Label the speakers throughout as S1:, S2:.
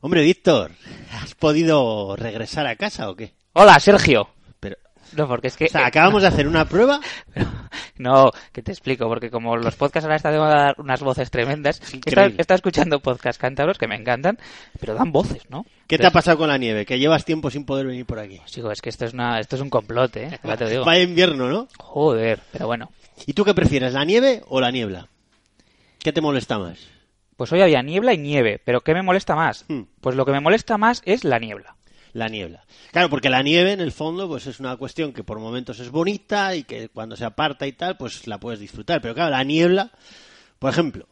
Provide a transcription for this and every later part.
S1: Hombre, Víctor, ¿has podido regresar a casa o qué?
S2: Hola, Sergio.
S1: Pero,
S2: No, porque es que...
S1: o sea, acabamos de hacer una prueba.
S2: No, que te explico, porque como los podcasts ahora están de dar unas voces tremendas, he
S1: increíble.
S2: estado, he estado escuchando podcasts cántabros que me encantan, pero dan voces, ¿no?
S1: ¿Qué te ha pasado con la nieve? Que llevas tiempo sin poder venir por aquí.
S2: Digo, es que esto es, una, esto es un complot, ¿eh? Ya te digo.
S1: Vaya invierno, ¿no?
S2: Joder, pero bueno.
S1: ¿Y tú qué prefieres, la nieve o la niebla? ¿Qué te molesta más?
S2: Pues hoy había niebla y nieve, pero ¿qué me molesta más?
S1: Hmm.
S2: Pues lo que me molesta más es la niebla.
S1: La niebla. Claro, porque la nieve, en el fondo, pues es una cuestión que por momentos es bonita y que cuando se aparta y tal, pues la puedes disfrutar. Pero claro, la niebla, por ejemplo,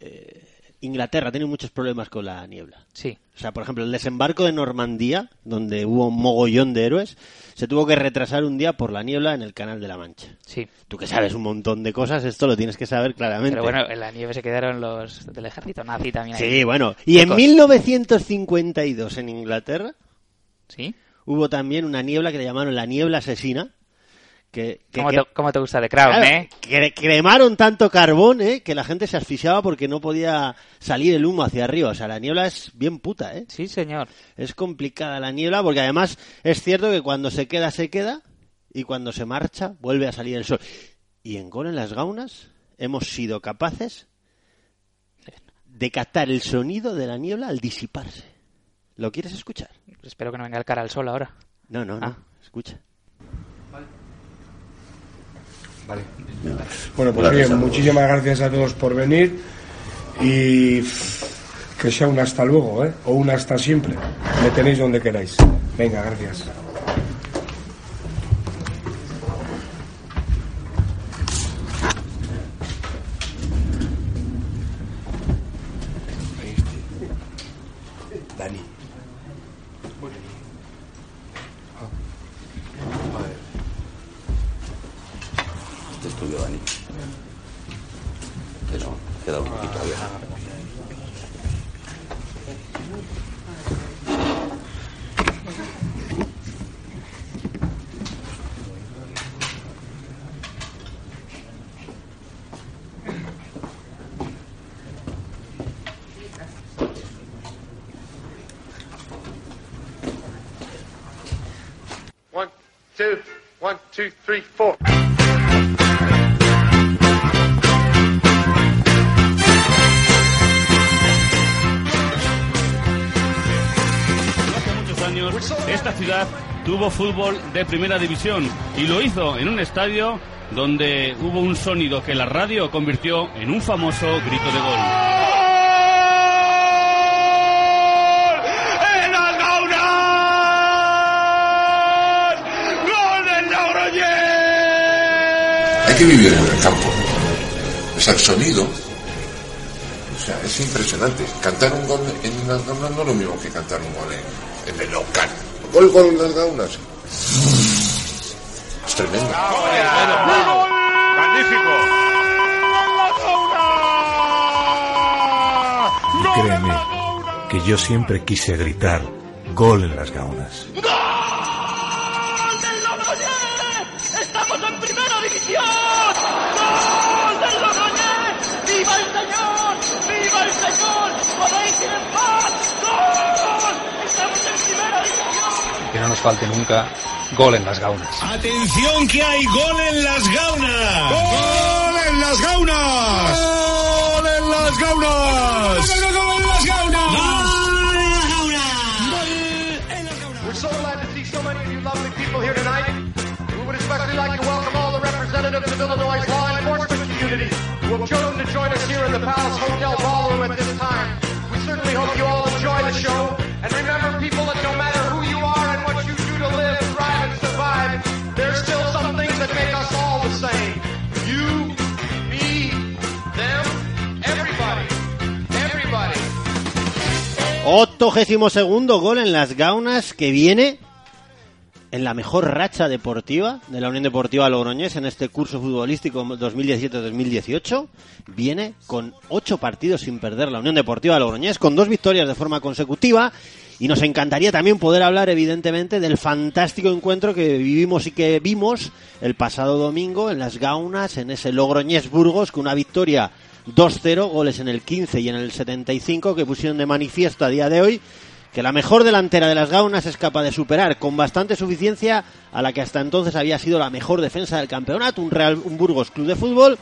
S1: eh, Inglaterra tiene muchos problemas con la niebla.
S2: Sí.
S1: O sea, por ejemplo, el desembarco de Normandía, donde hubo un mogollón de héroes, se tuvo que retrasar un día por la niebla en el Canal de la Mancha.
S2: Sí.
S1: Tú que sabes un montón de cosas, esto lo tienes que saber claramente.
S2: Pero bueno, en la nieve se quedaron los del ejército nazi también. ahí.
S1: Sí, bueno. Y en
S2: Locos.
S1: 1952 en Inglaterra
S2: ¿Sí?
S1: hubo también una niebla que le llamaron la niebla asesina. Que, que-
S2: ¿Cómo,
S1: que-
S2: te, cómo te gusta The Crown,
S1: claro,
S2: eh?
S1: cre- cremaron tanto carbón eh, que la gente se asfixiaba porque no podía salir el humo hacia arriba. O sea, la niebla es bien puta, ¿eh?
S2: Sí, señor.
S1: Es complicada la niebla porque además es cierto que cuando se queda, se queda y cuando se marcha, vuelve a salir el sol. Y en Gol en las Gaunas hemos sido capaces de captar el sonido de la niebla al disiparse. ¿Lo quieres escuchar?
S2: Espero que no venga el cara al sol ahora.
S1: No, no, no.
S2: Ah.
S1: Escucha.
S3: Vale. Bueno, pues bien, muchísimas gracias a todos por venir y que sea un hasta luego, ¿eh? O un hasta siempre. Me tenéis donde queráis. Venga, gracias.
S4: Queda un poquito.
S5: One, two, one, two, three, four.
S6: Esta ciudad tuvo fútbol de primera división y lo hizo en un estadio donde hubo un sonido que la radio convirtió en un famoso grito de gol.
S7: Hay que vivir en el campo. O sea, el sonido. O sea, es impresionante. Cantar un gol en gaunas no es lo mismo que cantar un gol en, en el local. Gol, gol en las gaunas. Es tremendo.
S8: Y créeme que yo siempre quise gritar gol en las gaunas.
S9: Nos falte nunca gol en las gaunas.
S10: Atención que hay gol en las gaunas. Gol en las gaunas. Gol en las gaunas. Gol en las gaunas.
S5: We're so glad to see so many of you lovely people here tonight. We would especially like to welcome all the representatives of Illinois' law enforcement community who have chosen to join us here in the Palace Hotel Ballroom at this time. We certainly hope you all enjoy the show. And remember,
S1: Octogésimo segundo gol en las Gaunas que viene en la mejor racha deportiva de la Unión Deportiva Logroñés en este curso futbolístico 2017-2018. Viene con ocho partidos sin perder la Unión Deportiva Logroñés, con dos victorias de forma consecutiva. Y nos encantaría también poder hablar, evidentemente, del fantástico encuentro que vivimos y que vimos el pasado domingo en las Gaunas, en ese Logroñés Burgos, con una victoria 2-0, goles en el 15 y en el 75 que pusieron de manifiesto a día de hoy que la mejor delantera de las Gaunas es capaz de superar con bastante suficiencia a la que hasta entonces había sido la mejor defensa del campeonato, un Real un Burgos Club de Fútbol,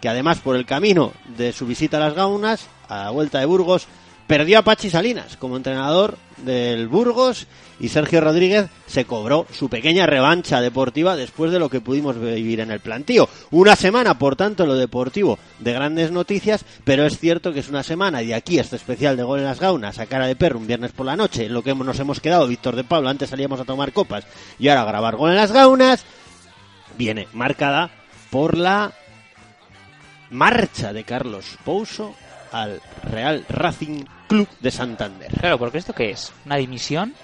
S1: que además por el camino de su visita a las Gaunas, a la vuelta de Burgos, perdió a Pachi Salinas como entrenador del Burgos y Sergio Rodríguez se cobró su pequeña revancha deportiva después de lo que pudimos vivir en el plantío. Una semana, por tanto, lo deportivo de grandes noticias, pero es cierto que es una semana y de aquí este especial de Gol en las Gaunas a cara de perro un viernes por la noche, en lo que nos hemos quedado Víctor de Pablo, antes salíamos a tomar copas y ahora a grabar Gol en las Gaunas, viene marcada por la marcha de Carlos Pouso al Real Racing Club de Santander.
S2: Claro, porque ¿esto qué es? ¿Una dimisión?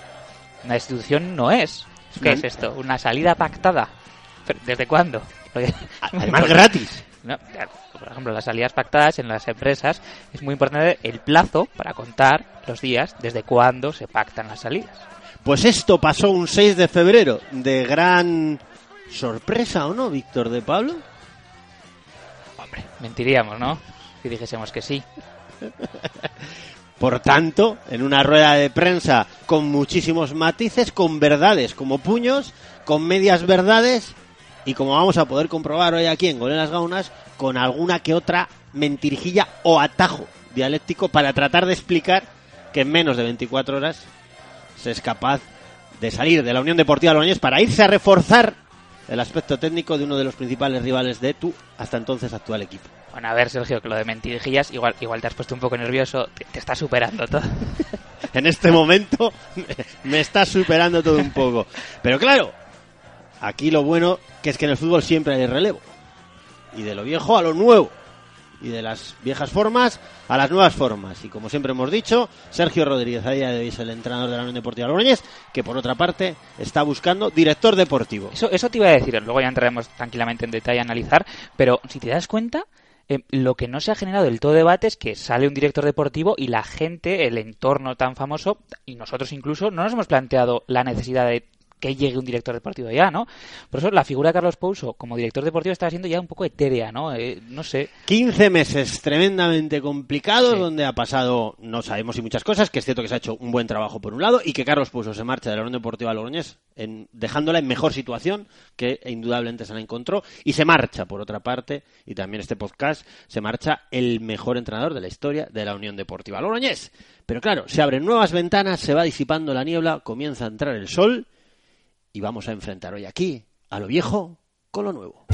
S2: Una destitución no es. ¿Qué es esto? ¿Una salida pactada? ¿Pero ¿Desde cuándo? Porque-
S1: Además gratis.
S2: No, por ejemplo, las salidas pactadas en las empresas es muy importante el plazo para contar los días desde cuándo se pactan las salidas.
S1: Pues esto pasó un 6 de febrero de gran sorpresa, ¿o no, Víctor de Pablo?
S2: Hombre, mentiríamos, ¿no? Dijésemos que sí.
S1: Por tanto, en una rueda de prensa con muchísimos matices, con verdades como puños, con medias verdades y como vamos a poder comprobar hoy aquí en Gol en las Gaunas, con alguna que otra mentirijilla o atajo dialéctico para tratar de explicar que en menos de 24 horas se es capaz de salir de la Unión Deportiva Logroñés para irse a reforzar el aspecto técnico de uno de los principales rivales de tu hasta entonces actual equipo.
S2: Bueno, a ver, Sergio, que lo de mentirijillas, igual, igual te has puesto un poco nervioso, te, te está superando todo.
S1: en este momento me está superando todo un poco. Pero claro, aquí lo bueno que es que en el fútbol siempre hay relevo. Y de lo viejo a lo nuevo. Y de las viejas formas a las nuevas formas. Y como siempre hemos dicho, Sergio Rodríguez a día de hoy es el entrenador de la Unión Deportiva Logroñés, que por otra parte está buscando director deportivo.
S2: Eso, eso te iba a decir, luego ya entraremos tranquilamente en detalle a analizar, pero si te das cuenta, eh, lo que no se ha generado del todo debate es que sale un director deportivo y la gente, el entorno tan famoso, y nosotros incluso, no nos hemos planteado la necesidad de que llegue un director deportivo ya, ¿no? Por eso la figura de Carlos Pouso como director deportivo está siendo ya un poco etérea, ¿no? Eh, no sé.
S1: 15 meses tremendamente complicados donde ha pasado, no sabemos si muchas cosas, que es cierto que se ha hecho un buen trabajo por un lado y que Carlos Puso se marcha de la Unión Deportiva Logroñés en, dejándola en mejor situación que indudablemente se la encontró y se marcha por otra parte y también este podcast se marcha el mejor entrenador de la historia de la Unión Deportiva Logroñés. Pero claro, se abren nuevas ventanas, se va disipando la niebla, comienza a entrar el sol y vamos a enfrentar hoy aquí a lo viejo con lo nuevo.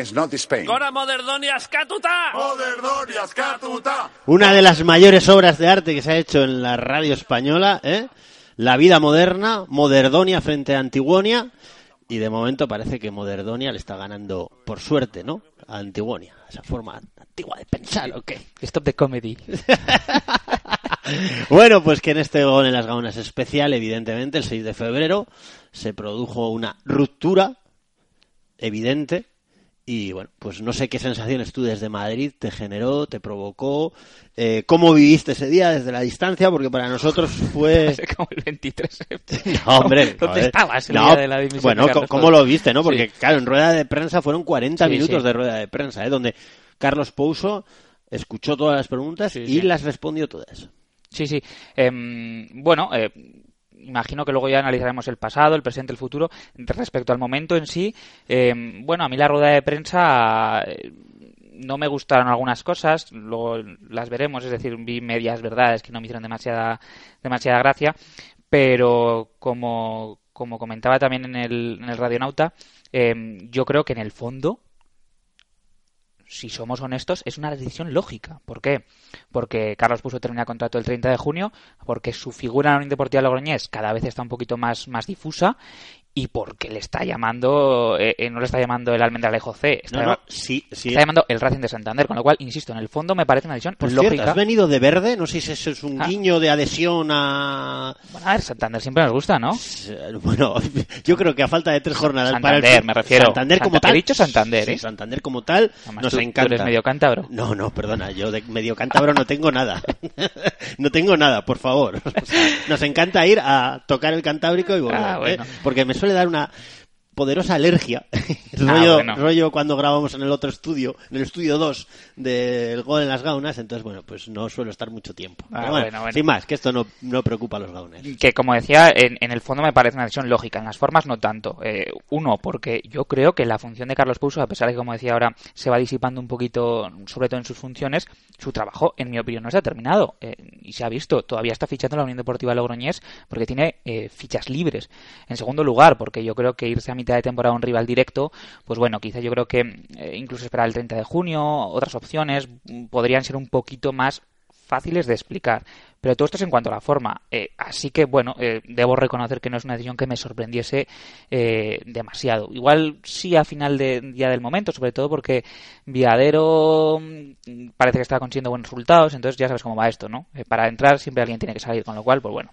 S11: Is not Spain.
S12: Gora moderdonia skatuta!
S10: Moderdonia skatuta!
S1: Una de las mayores obras de arte que se ha hecho en la radio española, ¿eh? La vida moderna, Moderdonia frente a Antiguonia. Y de momento parece que Moderdonia le está ganando, por suerte, ¿no? A Antiguonia. Esa forma antigua de pensar, ¿o qué?
S2: Stop the comedy.
S1: Bueno, pues que en este gol en las gaunas especial, evidentemente, el 6 de febrero, se produjo una ruptura evidente Y bueno, pues no sé qué sensaciones tú desde Madrid te generó, te provocó, eh, cómo viviste ese día desde la distancia, porque para nosotros fue...
S2: como el 23
S1: No, hombre.
S2: ¿Dónde estabas el
S1: No,
S2: día de la dimisión
S1: Bueno,
S2: de
S1: ¿cómo lo viste, no? Porque,
S2: Sí.
S1: claro, en rueda de prensa fueron 40
S2: Sí,
S1: minutos
S2: sí.
S1: de rueda de prensa, ¿eh? Donde Carlos Pouso escuchó todas las preguntas y las respondió todas.
S2: Sí, sí. Em, bueno, eh, imagino que luego ya analizaremos el pasado, el presente, el futuro. Respecto al momento en sí, em, bueno, a mí la rueda de prensa eh, no me gustaron algunas cosas, luego las veremos, es decir, vi medias verdades que no me hicieron demasiada, demasiada gracia, pero como, como comentaba también en el, en el Radionauta, em, yo creo que en el fondo si somos honestos, es una decisión lógica. ¿Por qué? Porque Carlos Puso termina contrato el 30 de junio, porque su figura en la Unión Deportiva Logroñés cada vez está un poquito más, más difusa y porque le está llamando, eh, eh, no le está llamando el Almendralejo C, está,
S1: No, no,
S2: llama-
S1: sí, sí.
S2: está llamando el Racing de Santander, con lo cual, insisto, en el fondo me parece una decisión
S1: Por
S2: lógica.
S1: cierto, has venido de verde, no sé si eso es un
S2: Ah.
S1: guiño de adhesión a...
S2: Bueno, a ver, Santander siempre nos gusta, ¿no?
S1: Bueno, yo creo que a falta de tres jornadas para el
S2: Santander, me refiero.
S1: Santander como
S2: Santa-
S1: tal.
S2: he dicho Santander,
S1: Sí,
S2: ¿eh?
S1: Santander como tal
S2: Además,
S1: nos
S2: tú- tú
S1: encanta.
S2: eres medio cántabro.
S1: No, no, perdona, yo de medio cántabro no tengo nada. no tengo nada, por favor. O sea, nos encanta ir a tocar el cantábrico y volver,
S2: Ah, bueno.
S1: ¿eh? porque me suele dar una poderosa alergia.
S2: Ah,
S1: rollo,
S2: bueno.
S1: rollo cuando grabamos en el otro estudio, en el estudio 2 del gol en las gaunas, entonces bueno, pues no suelo estar mucho tiempo.
S2: Ah,
S1: Pero bueno,
S2: bueno, bueno.
S1: sin más, que esto no, no preocupa a los gauners.
S2: que como decía, en, en el fondo me parece una decisión lógica, en las formas no tanto. Eh, uno, porque yo creo que la función de Carlos Pouso, a pesar de que, como decía ahora, se va disipando un poquito, sobre todo en sus funciones, su trabajo, en mi opinión, no está terminado. Eh, y se ha visto, todavía está fichando la Unión Deportiva Logroñés porque tiene eh, fichas libres. En segundo lugar, porque yo creo que irse a mitad de temporada un rival directo, pues bueno, quizá yo creo que eh, incluso esperar el 30 de junio, otras opciones mm, podrían ser un poquito más fáciles de explicar. Pero todo esto es en cuanto a la forma. Eh, así que, bueno, eh, debo reconocer que no es una decisión que me sorprendiese eh, demasiado. Igual sí a final de día del momento, sobre todo porque Viadero mm, parece que está consiguiendo buenos resultados, entonces ya sabes cómo va esto, ¿no? Para entrar siempre alguien tiene que salir, con lo cual, pues bueno.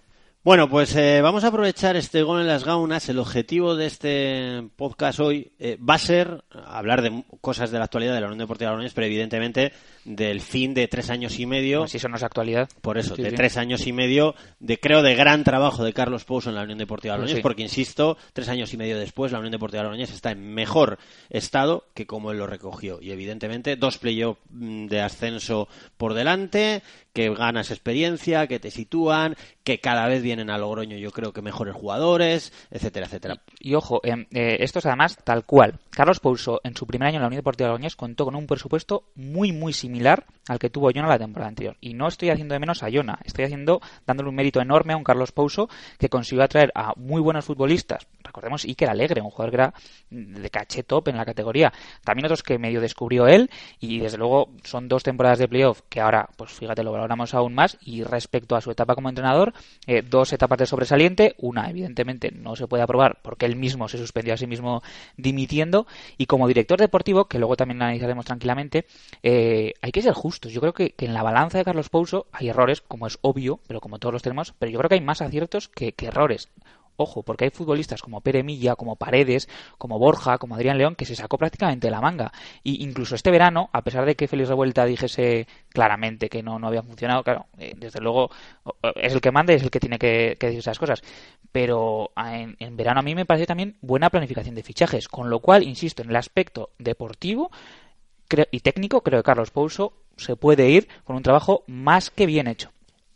S1: Bueno, pues eh, vamos a aprovechar este gol en las gaunas. El objetivo de este podcast hoy eh, va a ser hablar de cosas de la actualidad de la Unión Deportiva Logroñés, pero evidentemente del fin de tres años y medio.
S2: Pues si eso no es actualidad.
S1: Por eso,
S2: Sí,
S1: de
S2: sí.
S1: tres años y medio, de creo de gran trabajo de Carlos Pouso en la Unión Deportiva
S2: Pues
S1: Logroñés,
S2: sí.
S1: porque insisto, tres años y medio después, la Unión Deportiva Logroñés está en mejor estado que como él lo recogió. Y evidentemente, dos playoffs mm, de ascenso por delante, que ganas experiencia, que te sitúan, que cada vez vienen a Logroño, yo creo que mejores jugadores, etcétera, etcétera.
S2: Y ojo, em, eh, esto es además tal cual. Carlos Pouso, en su primer año en la Unión Deportiva Logroñés, contó con un presupuesto muy, muy similar al que tuvo Jona la temporada anterior. Y no estoy haciendo de menos a Jona, estoy haciendo, dándole un mérito enorme a un Carlos Pouso que consiguió atraer a muy buenos futbolistas. Recordemos Iker Alegre, un jugador que era de caché top en la categoría. También otros que medio descubrió él y desde luego son dos temporadas de playoff que ahora, pues fíjate, lo valoramos aún más. Y respecto a su etapa como entrenador, eh, dos etapas de sobresaliente. Una, evidentemente, no se puede aprobar porque él mismo se suspendió a sí mismo dimitiendo. Y como director deportivo, que luego también analizaremos tranquilamente, eh, hay que ser justos. Yo creo que, que en la balanza de Carlos Pouso hay errores, como es obvio, pero como todos los tenemos, pero yo creo que hay más aciertos que, que errores. Ojo, porque hay futbolistas como Pere Milla, como Paredes, como Borja, como Adrián León, que se sacó prácticamente la manga. Y incluso este verano, a pesar de que Félix Revuelta dijese claramente que no, no había funcionado, claro, eh, desde luego es el que manda y es el que tiene que, decir esas cosas. Pero a- en, en verano a mí me parece también buena planificación de fichajes, con lo cual, insisto, en el aspecto deportivo y técnico, creo que Carlos Pouso se puede ir con un trabajo más que bien hecho.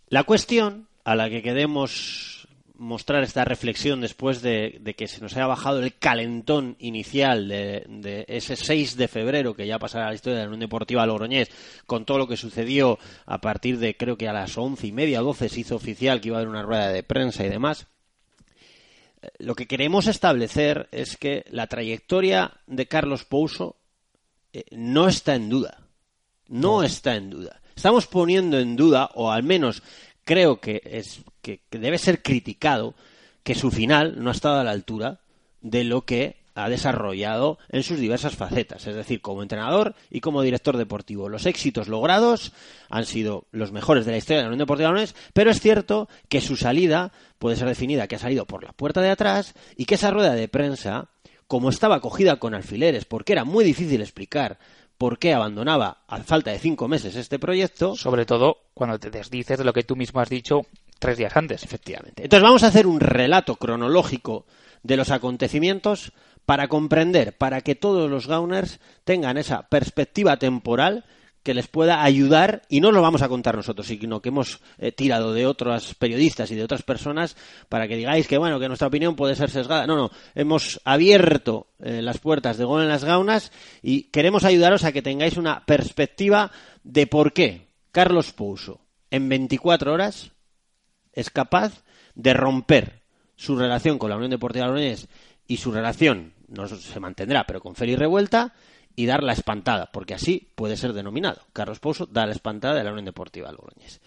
S1: La cuestión a la que queremos mostrar esta reflexión después de, de que se nos haya bajado el calentón inicial de, de ese 6 de febrero que ya pasará la historia de la Unión Deportiva Logroñés con todo lo que sucedió a partir de creo que a las once y media, doce se hizo oficial que iba a haber una rueda de prensa y demás. Eh, Lo que queremos establecer es que la trayectoria de Carlos Pouso eh, no está en duda. No está en duda. Estamos poniendo en duda, o al menos creo que, es, que, debe ser criticado, que su final no ha estado a la altura de lo que ha desarrollado en sus diversas facetas, es decir, como entrenador y como director deportivo. Los éxitos logrados han sido los mejores de la historia de la Unión Deportiva Leones, pero es cierto que su salida puede ser definida que ha salido por la puerta de atrás y que esa rueda de prensa como estaba cogida con alfileres, porque era muy difícil explicar por qué abandonaba a falta de cinco meses este proyecto.
S2: Sobre todo cuando te desdices de lo que tú mismo has dicho tres días antes.
S1: Efectivamente. Entonces vamos a hacer un relato cronológico de los acontecimientos para comprender, para que todos los Gauners tengan esa perspectiva temporal que les pueda ayudar, y no lo vamos a contar nosotros, sino que hemos eh, tirado de otros periodistas y de otras personas para que digáis que, bueno, que nuestra opinión puede ser sesgada. No, no, hemos abierto eh, las puertas de Gol en las Gaunas y queremos ayudaros a que tengáis una perspectiva de por qué Carlos Pouso en 24 horas es capaz de romper su relación con la Unión Deportiva Logroñés y su relación no se mantendrá, pero con Félix Revuelta y dar la espantada, porque así puede ser denominado. Carlos Pouso da la espantada de la Unión Deportiva Logroñés.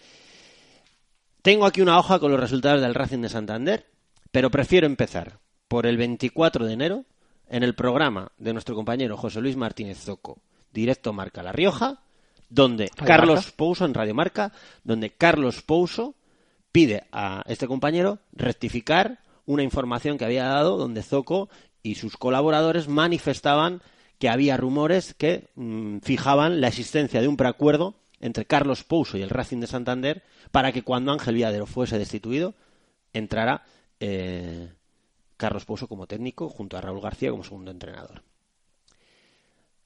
S1: Tengo aquí una hoja con los resultados del Racing de Santander, pero prefiero empezar por el 24 de enero en el programa de nuestro compañero José Luis Martínez Zoco, directo Marca La Rioja, donde
S2: ¿Radio
S1: Carlos
S2: Marca?
S1: Pouso, en Radio Marca, donde Carlos Pouso pide a este compañero rectificar una información que había dado donde Zoco y sus colaboradores manifestaban que había rumores que mm, fijaban la existencia de un preacuerdo entre Carlos Pouso y el Racing de Santander para que cuando Ángel Viadero fuese destituido entrara eh, Carlos Pouso como técnico junto a Raúl García como segundo entrenador.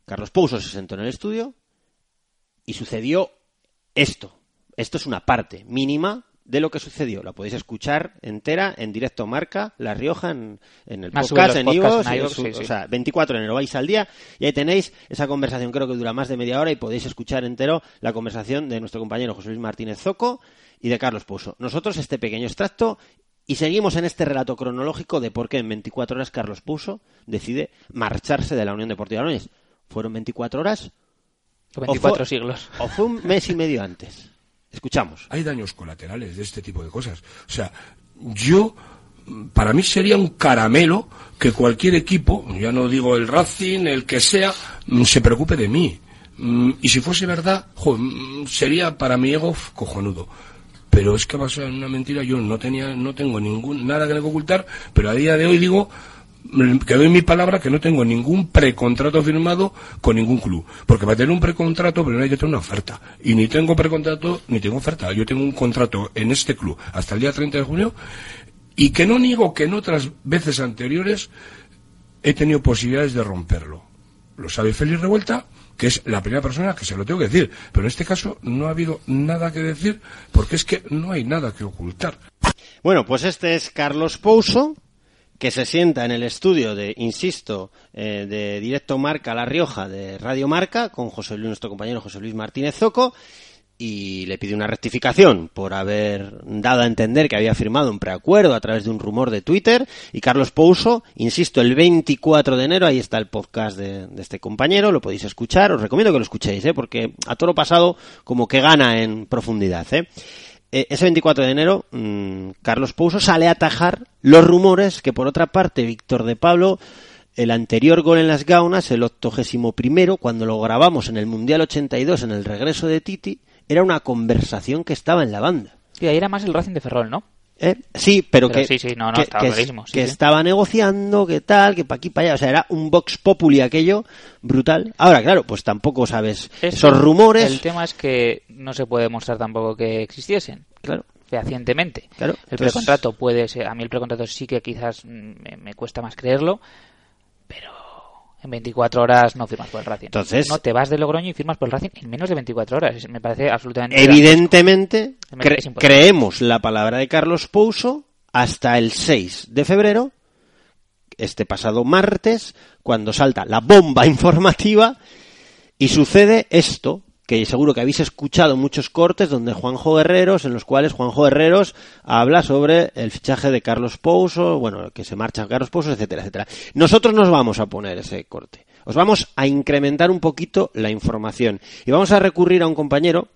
S1: Carlos Pouso se sentó en el estudio y sucedió esto. Esto es una parte mínima de lo que sucedió. La podéis escuchar entera en directo Marca, La Rioja, en, en el
S2: Ah,
S1: podcast, en su-
S2: sí, sí.
S1: o sea, 24 de enero vais al día y ahí tenéis esa conversación, creo que dura más de media hora y podéis escuchar entero la conversación de nuestro compañero José Luis Martínez Zoco y de Carlos Pouso. Nosotros este pequeño extracto y seguimos en este relato cronológico de por qué en 24 horas Carlos Pouso decide marcharse de la Unión Deportiva Logroñés. ¿Fueron 24 horas?
S2: O 24
S1: fue-
S2: siglos.
S1: ¿O fue un mes y medio antes? Escuchamos.
S3: Hay daños colaterales de este tipo de cosas. O sea, yo, para mí sería un caramelo que cualquier equipo, ya no digo el Racing, el que sea, mm, se preocupe de mí. Mm, Y si fuese verdad, mm, sería para mi ego cojonudo. Pero es que basado en una mentira, yo no tenía, no tengo ningún, nada que ocultar, pero a día de hoy digo, que doy mi palabra que no tengo ningún precontrato firmado con ningún club. Porque para tener un precontrato, primero hay que tener una oferta. Y ni tengo precontrato, ni tengo oferta. Yo tengo un contrato en este club hasta el día 30 de junio y que no niego que en otras veces anteriores he tenido posibilidades de romperlo. Lo sabe Félix Revuelta, que es la primera persona que se lo tengo que decir. Pero en este caso no ha habido nada que decir porque es que no hay nada que ocultar.
S1: Bueno, pues este es Carlos Pouso, que se sienta en el estudio de, insisto, eh, de Directo Marca La Rioja de Radio Marca, con José Luis, nuestro compañero José Luis Martínez Zoco, y le pide una rectificación por haber dado a entender que había firmado un preacuerdo a través de un rumor de Twitter. Y Carlos Pouso, insisto, el 24 de enero, ahí está el podcast de, de este compañero, lo podéis escuchar, os recomiendo que lo escuchéis, ¿eh? porque a todo lo pasado como que gana en profundidad. ¿eh? Eh, ese 24 de enero, mm, Carlos Pouso sale a atajar los rumores que, por otra parte, Víctor de Pablo, el anterior gol en las Gaunas, el 81 primero, cuando lo grabamos en el Mundial 82, en el regreso de Titi, era una conversación que estaba en la banda.
S2: Y ahí era más el Racing de Ferrol, ¿no?
S1: ¿Eh? Sí, pero,
S2: Pero
S1: que,
S2: sí, sí, no, no,
S1: que,
S2: estaba
S1: que-
S2: clarísimo, sí,
S1: que
S2: sí.
S1: estaba negociando, que tal, que pa' aquí, para allá. O sea, era un Vox Populi aquello brutal. Ahora, claro, pues tampoco sabes
S2: Esto,
S1: esos rumores.
S2: El tema es que no se puede demostrar tampoco que existiesen.
S1: Claro.
S2: Fehacientemente.
S1: Claro,
S2: El
S1: entonces-
S2: precontrato puede ser. A mí el precontrato sí que quizás mm, me, me cuesta más creerlo. Pero en 24 horas no firmas por el Racing.
S1: Entonces-
S2: No te vas de Logroño y firmas por el Racing en menos de 24 horas. Me parece absolutamente.
S1: Evidentemente, cre- creemos la palabra de Carlos Pouso hasta el 6 de febrero, este pasado martes, cuando salta la bomba informativa y sucede esto, que seguro que habéis escuchado muchos cortes donde Juanjo Guerreros, en los cuales Juanjo Guerreros habla sobre el fichaje de Carlos Pouso, bueno, que se marcha Carlos Pouso, etcétera, etcétera. Nosotros nos vamos a poner ese corte. Os vamos a incrementar un poquito la información y vamos a recurrir a un compañero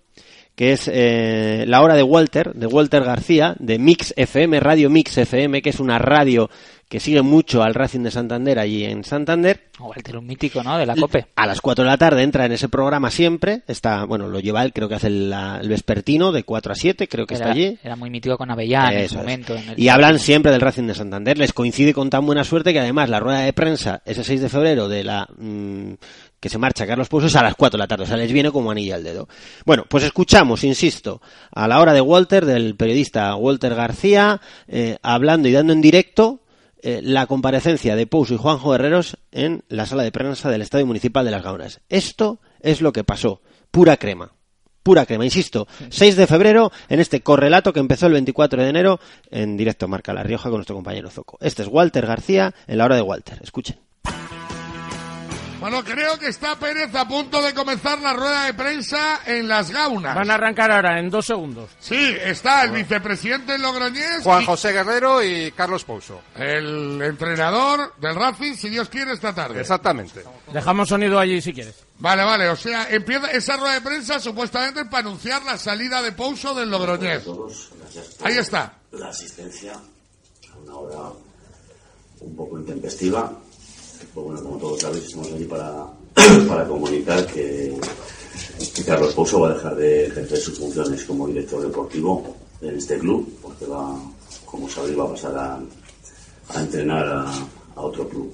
S1: que es eh, la hora de Walter, de Walter García, de Mix FM, Radio Mix FM, que es una radio que sigue mucho al Racing de Santander allí en Santander.
S2: O Walter, un mítico, ¿no? De la COPE.
S1: A las 4 de la tarde entra en ese programa siempre. Está, bueno, lo lleva él, creo que hace el, la- el vespertino de 4 a 7, creo que
S2: Era,
S1: está allí.
S2: era muy mítico con Avellán en su momento. en el-
S1: Y hablan siempre del Racing de Santander. Les coincide con tan buena suerte que además la rueda de prensa ese 6 de febrero de la mm, que se marcha Carlos Pouso es a las 4 de la tarde. O sea, les viene como anilla al dedo. Bueno, pues escuchamos, insisto, a la hora de Walter, del periodista Walter García, eh, hablando y dando en directo eh, la comparecencia de Pouso y Juanjo Herreros en la sala de prensa del Estadio Municipal de Las Gaunas. Esto es lo que pasó. Pura crema pura crema, insisto, 6 de febrero en este correlato que empezó el 24 de enero en directo Marca La Rioja con nuestro compañero Zoco. Este es Walter García en la hora de Walter. Escuchen.
S11: Bueno, creo que está Pérez a punto de comenzar la rueda de prensa en las gaunas.
S13: Van a arrancar ahora, en dos segundos.
S11: Sí, está el vicepresidente Logroñés.
S14: Juan
S11: y
S14: José Guerrero y Carlos Pouso.
S11: El entrenador del Racing, si Dios quiere, esta tarde.
S14: Exactamente.
S13: Dejamos sonido allí si quieres.
S11: Vale, vale, o sea, empieza esa rueda de prensa supuestamente para anunciar la salida de Pouso del Logroñés. Ahí está.
S15: la asistencia a una hora un poco intempestiva. Pues bueno, como todos sabéis, estamos aquí para, para comunicar que, Carlos Pouso va a dejar de ejercer sus funciones como director deportivo en este club, porque va, como sabéis, va a pasar a, entrenar a, otro club.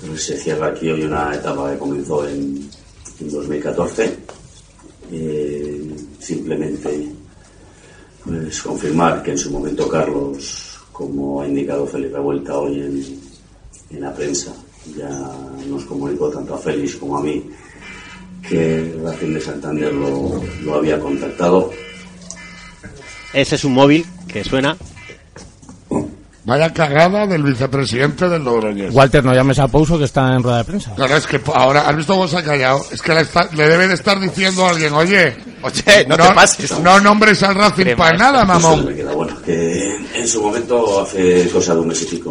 S15: Entonces se cierra aquí hoy una etapa que comenzó en, en 2014. Eh, simplemente pues confirmar que en su momento Carlos, como ha indicado Félix Revuelta hoy en, en la prensa, ya nos comunicó tanto a Félix como a mí que Racing de Santander lo, lo había contactado.
S1: Ese es un móvil que suena.
S11: Vaya cagada del vicepresidente del Logroñés.
S13: Walter, no llames a Pouso que está en rueda de prensa.
S11: Claro, es que ahora, ¿has visto cómo se ha callado? Es que le, está- le debe de estar diciendo a alguien, oye,
S14: Oye, no te pases.
S11: No nombres al Racing para nada, mamón.
S15: queda bueno, que en su momento, hace cosa de un mes y pico,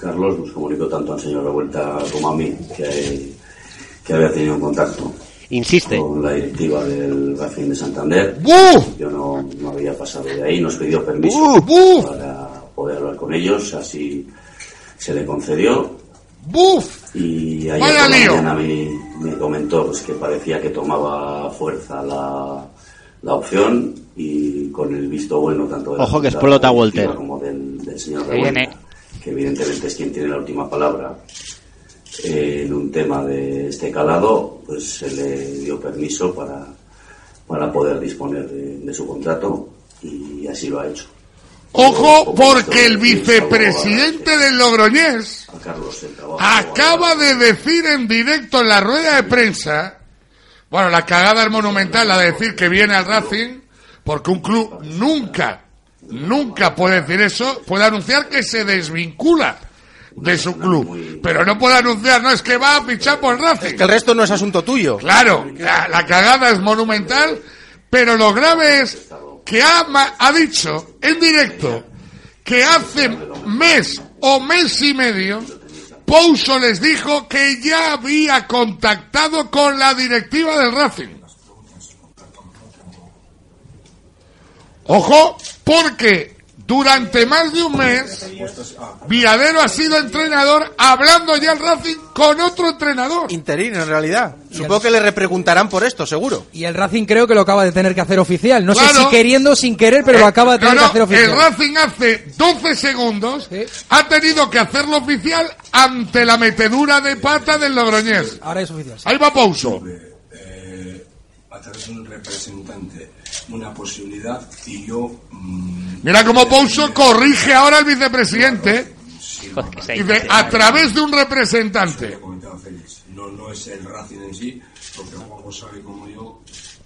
S15: Carlos nos comunicó tanto al señor Revuelta como a mí que, que había tenido un contacto
S1: Insiste.
S15: con la directiva del Racing de Santander. Yo no, no había pasado de ahí, nos pidió permiso para poder hablar con ellos, así se le concedió. Y ayer por la mañana me, me comentó pues, que parecía que tomaba fuerza la, la opción y con el visto bueno tanto de
S1: Ojo que explota Walter.
S15: como del, del señor Revuelta,
S2: viene.
S15: Que evidentemente es quien tiene la última palabra eh, en un tema de este calado, pues se le dio permiso para, para poder disponer de, de su contrato y así lo ha hecho.
S11: Ojo, porque el vicepresidente del Logroñés acaba de decir en directo en la rueda de prensa, bueno, la cagada es monumental, la de decir que viene al Racing, porque un club nunca, nunca puede decir eso, puede anunciar que se desvincula de su club, pero no puede anunciar, no es que va a fichar por Racing.
S14: Que el resto no es asunto tuyo.
S11: Claro, la, la cagada es monumental, pero lo grave es que ha, ha dicho en directo que hace mes o mes y medio Pouso les dijo que ya había contactado con la directiva del Racing. Ojo, porque durante más de un mes Viadero ha sido entrenador hablando ya el Racing con otro entrenador.
S14: Interino, en realidad. Supongo que le repreguntarán por esto, seguro.
S16: Y el Racing creo que lo acaba de tener que hacer oficial. No sé si queriendo o sin querer, pero lo acaba de tener
S11: no,
S16: que hacer oficial.
S11: el Racing hace 12 segundos ha tenido que hacerlo oficial ante la metedura de pata del Logroñés.
S16: Ahora es oficial.
S11: Ahí va Pouso.
S3: eh, a través de un representante una posibilidad y yo mm,
S11: Mira cómo Pouso corrige ahora al vicepresidente. Dice, a través de un representante.
S3: no, no es el Racing en sí porque Juanjo sabe como yo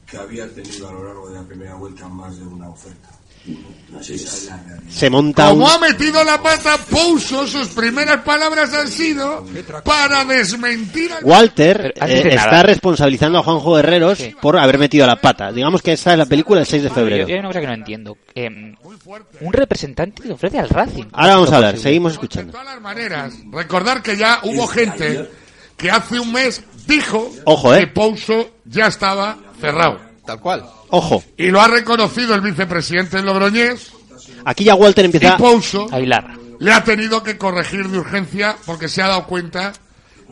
S3: que había tenido a lo largo de la primera vuelta más de una oferta.
S1: Se monta un...
S11: Como ha metido la pata Pouso, sus primeras palabras han sido para desmentir al...
S1: Walter eh,
S2: de
S1: está responsabilizando a Juanjo Herreros por haber metido la pata. Digamos que esa es la película el 6 de febrero.
S2: yo hay una cosa que no entiendo. Eh, un representante le ofrece al Racing.
S1: Ahora vamos a hablar, seguimos escuchando.
S11: todas las maneras, recordar que ya hubo gente que hace un mes dijo
S1: Ojo, ¿eh?
S11: que Pouso ya estaba cerrado.
S14: Tal cual.
S1: Ojo,
S11: Y lo ha reconocido el vicepresidente Logroñés
S1: aquí ya Walter
S11: y
S1: empieza...
S11: Pouso
S2: Aguilar.
S11: le ha tenido que corregir de urgencia porque se ha dado cuenta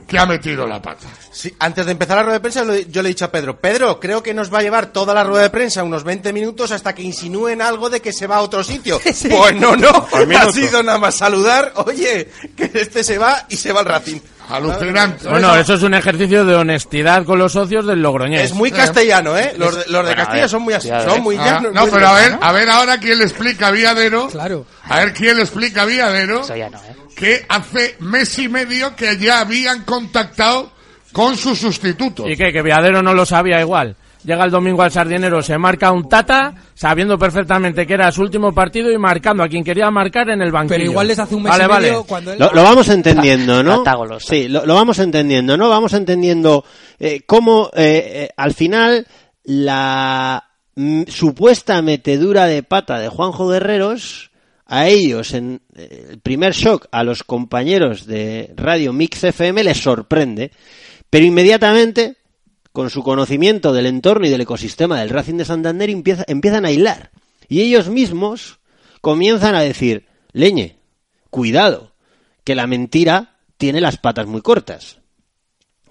S11: que ha metido la pata.
S14: Sí, antes de empezar la rueda de prensa, yo le he dicho a Pedro, Pedro, creo que nos va a llevar toda la rueda de prensa unos 20 minutos hasta que insinúen algo de que se va a otro sitio. Pues no, no, ha sido nada más saludar, oye, que este se va y se va al Racing.
S11: Alucinante.
S13: Bueno, eso es un ejercicio de honestidad con los socios del Logroñés.
S14: Es muy castellano, ¿eh? Los de, los de
S13: Bueno,
S14: Castilla
S13: ver,
S14: son muy así, son muy
S11: Ah,
S14: llanos.
S11: no,
S14: muy
S11: pero a ver, a ver ahora quién le explica a Viadero.
S16: Claro.
S11: A ver quién le explica a Viadero.
S2: Eso ya no, ¿eh?
S11: Que hace mes y medio que ya habían contactado con su sustituto.
S13: ¿Y qué? Que Viadero no lo sabía igual. Llega el domingo al Sardinero, se marca un tata, sabiendo perfectamente que era su último partido y marcando a quien quería marcar en el banquillo.
S16: Pero igual les hace un mes
S13: vale,
S16: y medio
S13: vale.
S16: cuando él...
S1: Lo, lo vamos entendiendo, ¿no? Sí, lo, lo vamos entendiendo, ¿no? Vamos entendiendo eh, cómo eh, eh, al final la mm, supuesta metedura de pata de Juanjo Guerreros a ellos en el primer shock a los compañeros de Radio Mix FM les sorprende, pero inmediatamente con su conocimiento del entorno y del ecosistema del Racing de Santander empieza- empiezan a hilar y ellos mismos comienzan a decir, leñe, cuidado, que la mentira tiene las patas muy cortas.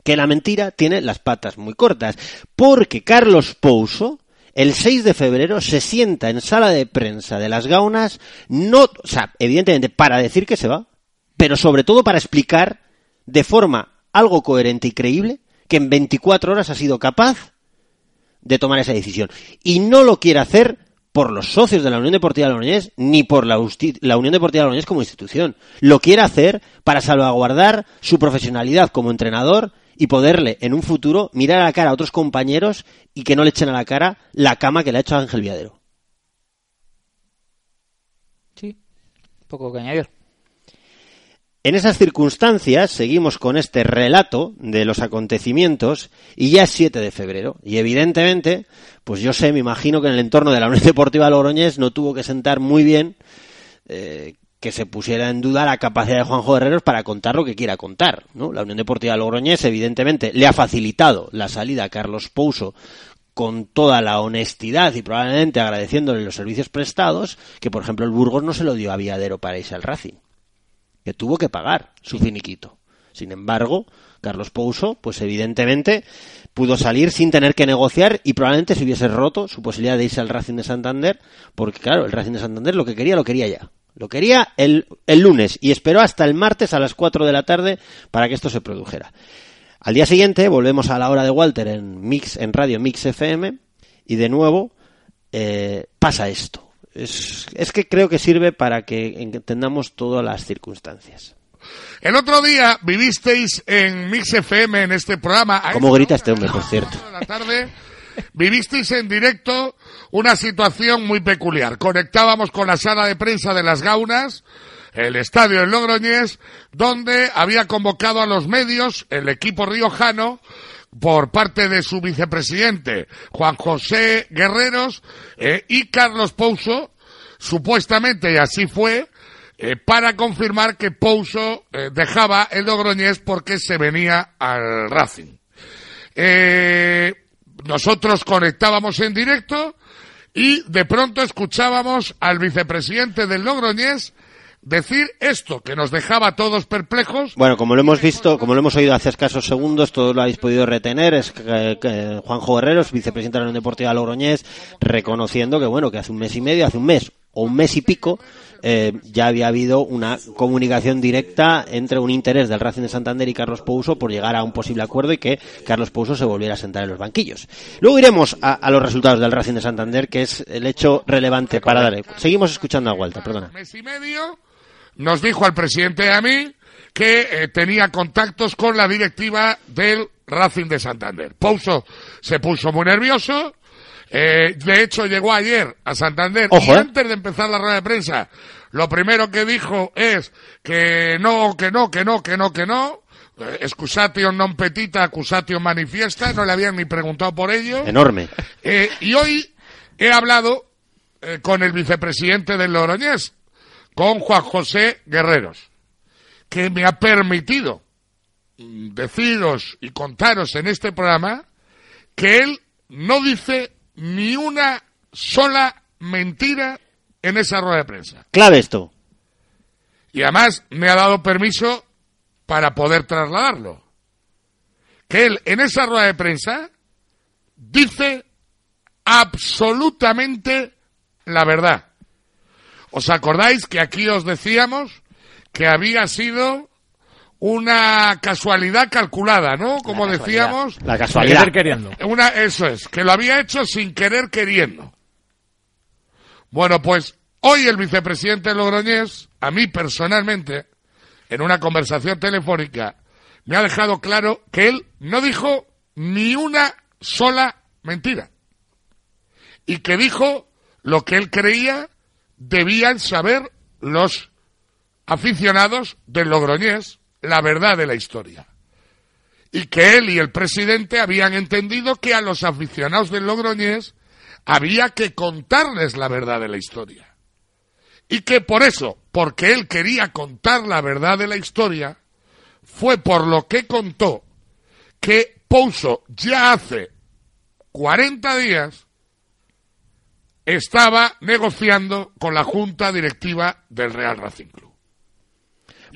S1: Que la mentira tiene las patas muy cortas. Porque Carlos Pouso, el 6 de febrero, se sienta en sala de prensa de las gaunas, no, o sea, evidentemente para decir que se va, pero sobre todo para explicar de forma algo coherente y creíble que en 24 horas ha sido capaz de tomar esa decisión. Y no lo quiere hacer por los socios de la Unión Deportiva de ni por la, Unión Deportiva de como institución. Lo quiere hacer para salvaguardar su profesionalidad como entrenador y poderle en un futuro mirar a la cara a otros compañeros y que no le echen a la cara la cama que le ha hecho Ángel Viadero.
S2: Sí. Poco que añadir.
S1: En esas circunstancias seguimos con este relato de los acontecimientos y ya es 7 de febrero. Y evidentemente, pues yo sé, me imagino que en el entorno de la Unión Deportiva Logroñés no tuvo que sentar muy bien eh, que se pusiera en duda la capacidad de Juanjo Herreros para contar lo que quiera contar. La Unión Deportiva Logroñés evidentemente le ha facilitado la salida a Carlos Pouso con toda la honestidad y probablemente agradeciéndole los servicios prestados, que por ejemplo el Burgos no se lo dio a Viadero para irse al Racing que tuvo que pagar su finiquito. Sin embargo, Carlos Pouso, pues evidentemente pudo salir sin tener que negociar y probablemente se hubiese roto su posibilidad de irse al Racing de Santander, porque claro, el Racing de Santander lo que quería, lo quería ya. Lo quería el, el lunes y esperó hasta el martes a las 4 de la tarde para que esto se produjera. Al día siguiente volvemos a la hora de Walter en Mix, en Radio Mix FM y de nuevo eh, pasa esto. Es, es que creo que sirve para que entendamos todas las circunstancias.
S11: El otro día vivisteis en Mix FM, en este programa,
S1: ¿Cómo grita este hombre, por cierto?
S11: de la tarde, vivisteis en directo una situación muy peculiar. Conectábamos con la sala de prensa de las Gaunas, el estadio en Logroñés, donde había convocado a los medios el equipo riojano por parte de su vicepresidente Juan José Guerreros eh, y Carlos Pouso, supuestamente, y así fue, eh, para confirmar que Pouso eh, dejaba el Logroñés porque se venía al Racing. Nosotros conectábamos en directo y de pronto escuchábamos al vicepresidente del Logroñés decir esto, que nos dejaba a todos perplejos.
S1: Bueno, como lo hemos visto, como lo hemos oído hace escasos segundos, todos lo habéis podido retener, es que, que Juanjo Guerreros, vicepresidente de la Unión Deportiva Logroñés, reconociendo que bueno, que hace un mes y medio, hace un mes o un mes y pico, eh, ya había habido una comunicación directa entre un interés del Racing de Santander y Carlos Pouso por llegar a un posible acuerdo y que Carlos Pouso se volviera a sentar en los banquillos. Luego iremos a, a los resultados del Racing de Santander, que es el hecho relevante para dar. Seguimos escuchando a Walter, perdona.
S11: mes y medio, nos dijo al presidente y a mí que eh, tenía contactos con la directiva del Racing de Santander. Pouso se puso muy nervioso. eh, de hecho, llegó ayer a Santander
S1: Ojo,
S11: y
S1: ¿eh?
S11: antes de empezar la rueda de prensa, lo primero que dijo es que no, que no, que no, que no, que no. Eh, Excusatio non petita, accusatio manifiesta. No le habían ni preguntado por ello.
S1: Enorme.
S11: Eh, y hoy he hablado eh, con el vicepresidente del Logroñés, con Juan José Guerreros, que me ha permitido deciros y contaros en este programa que él no dice ni una sola mentira en esa rueda de prensa.
S1: Clave esto.
S11: Y además me ha dado permiso para poder trasladarlo. Que él en esa rueda de prensa dice absolutamente la verdad. ¿Os acordáis que aquí os decíamos que había sido una casualidad calculada, ¿no? Como decíamos.
S1: La casualidad.
S13: Querer queriendo.
S11: Una, eso es, que lo había hecho sin querer queriendo. Bueno, pues hoy el vicepresidente Logroñés, a mí personalmente, en una conversación telefónica, me ha dejado claro que él no dijo ni una sola mentira. Y que dijo lo que él creía debían saber los aficionados del Logroñés, la verdad de la historia. Y que él y el presidente habían entendido que a los aficionados del Logroñés había que contarles la verdad de la historia. Y que por eso, porque él quería contar la verdad de la historia, fue por lo que contó que Pouso ya hace 40 días estaba negociando con la junta directiva del Real Racing Club.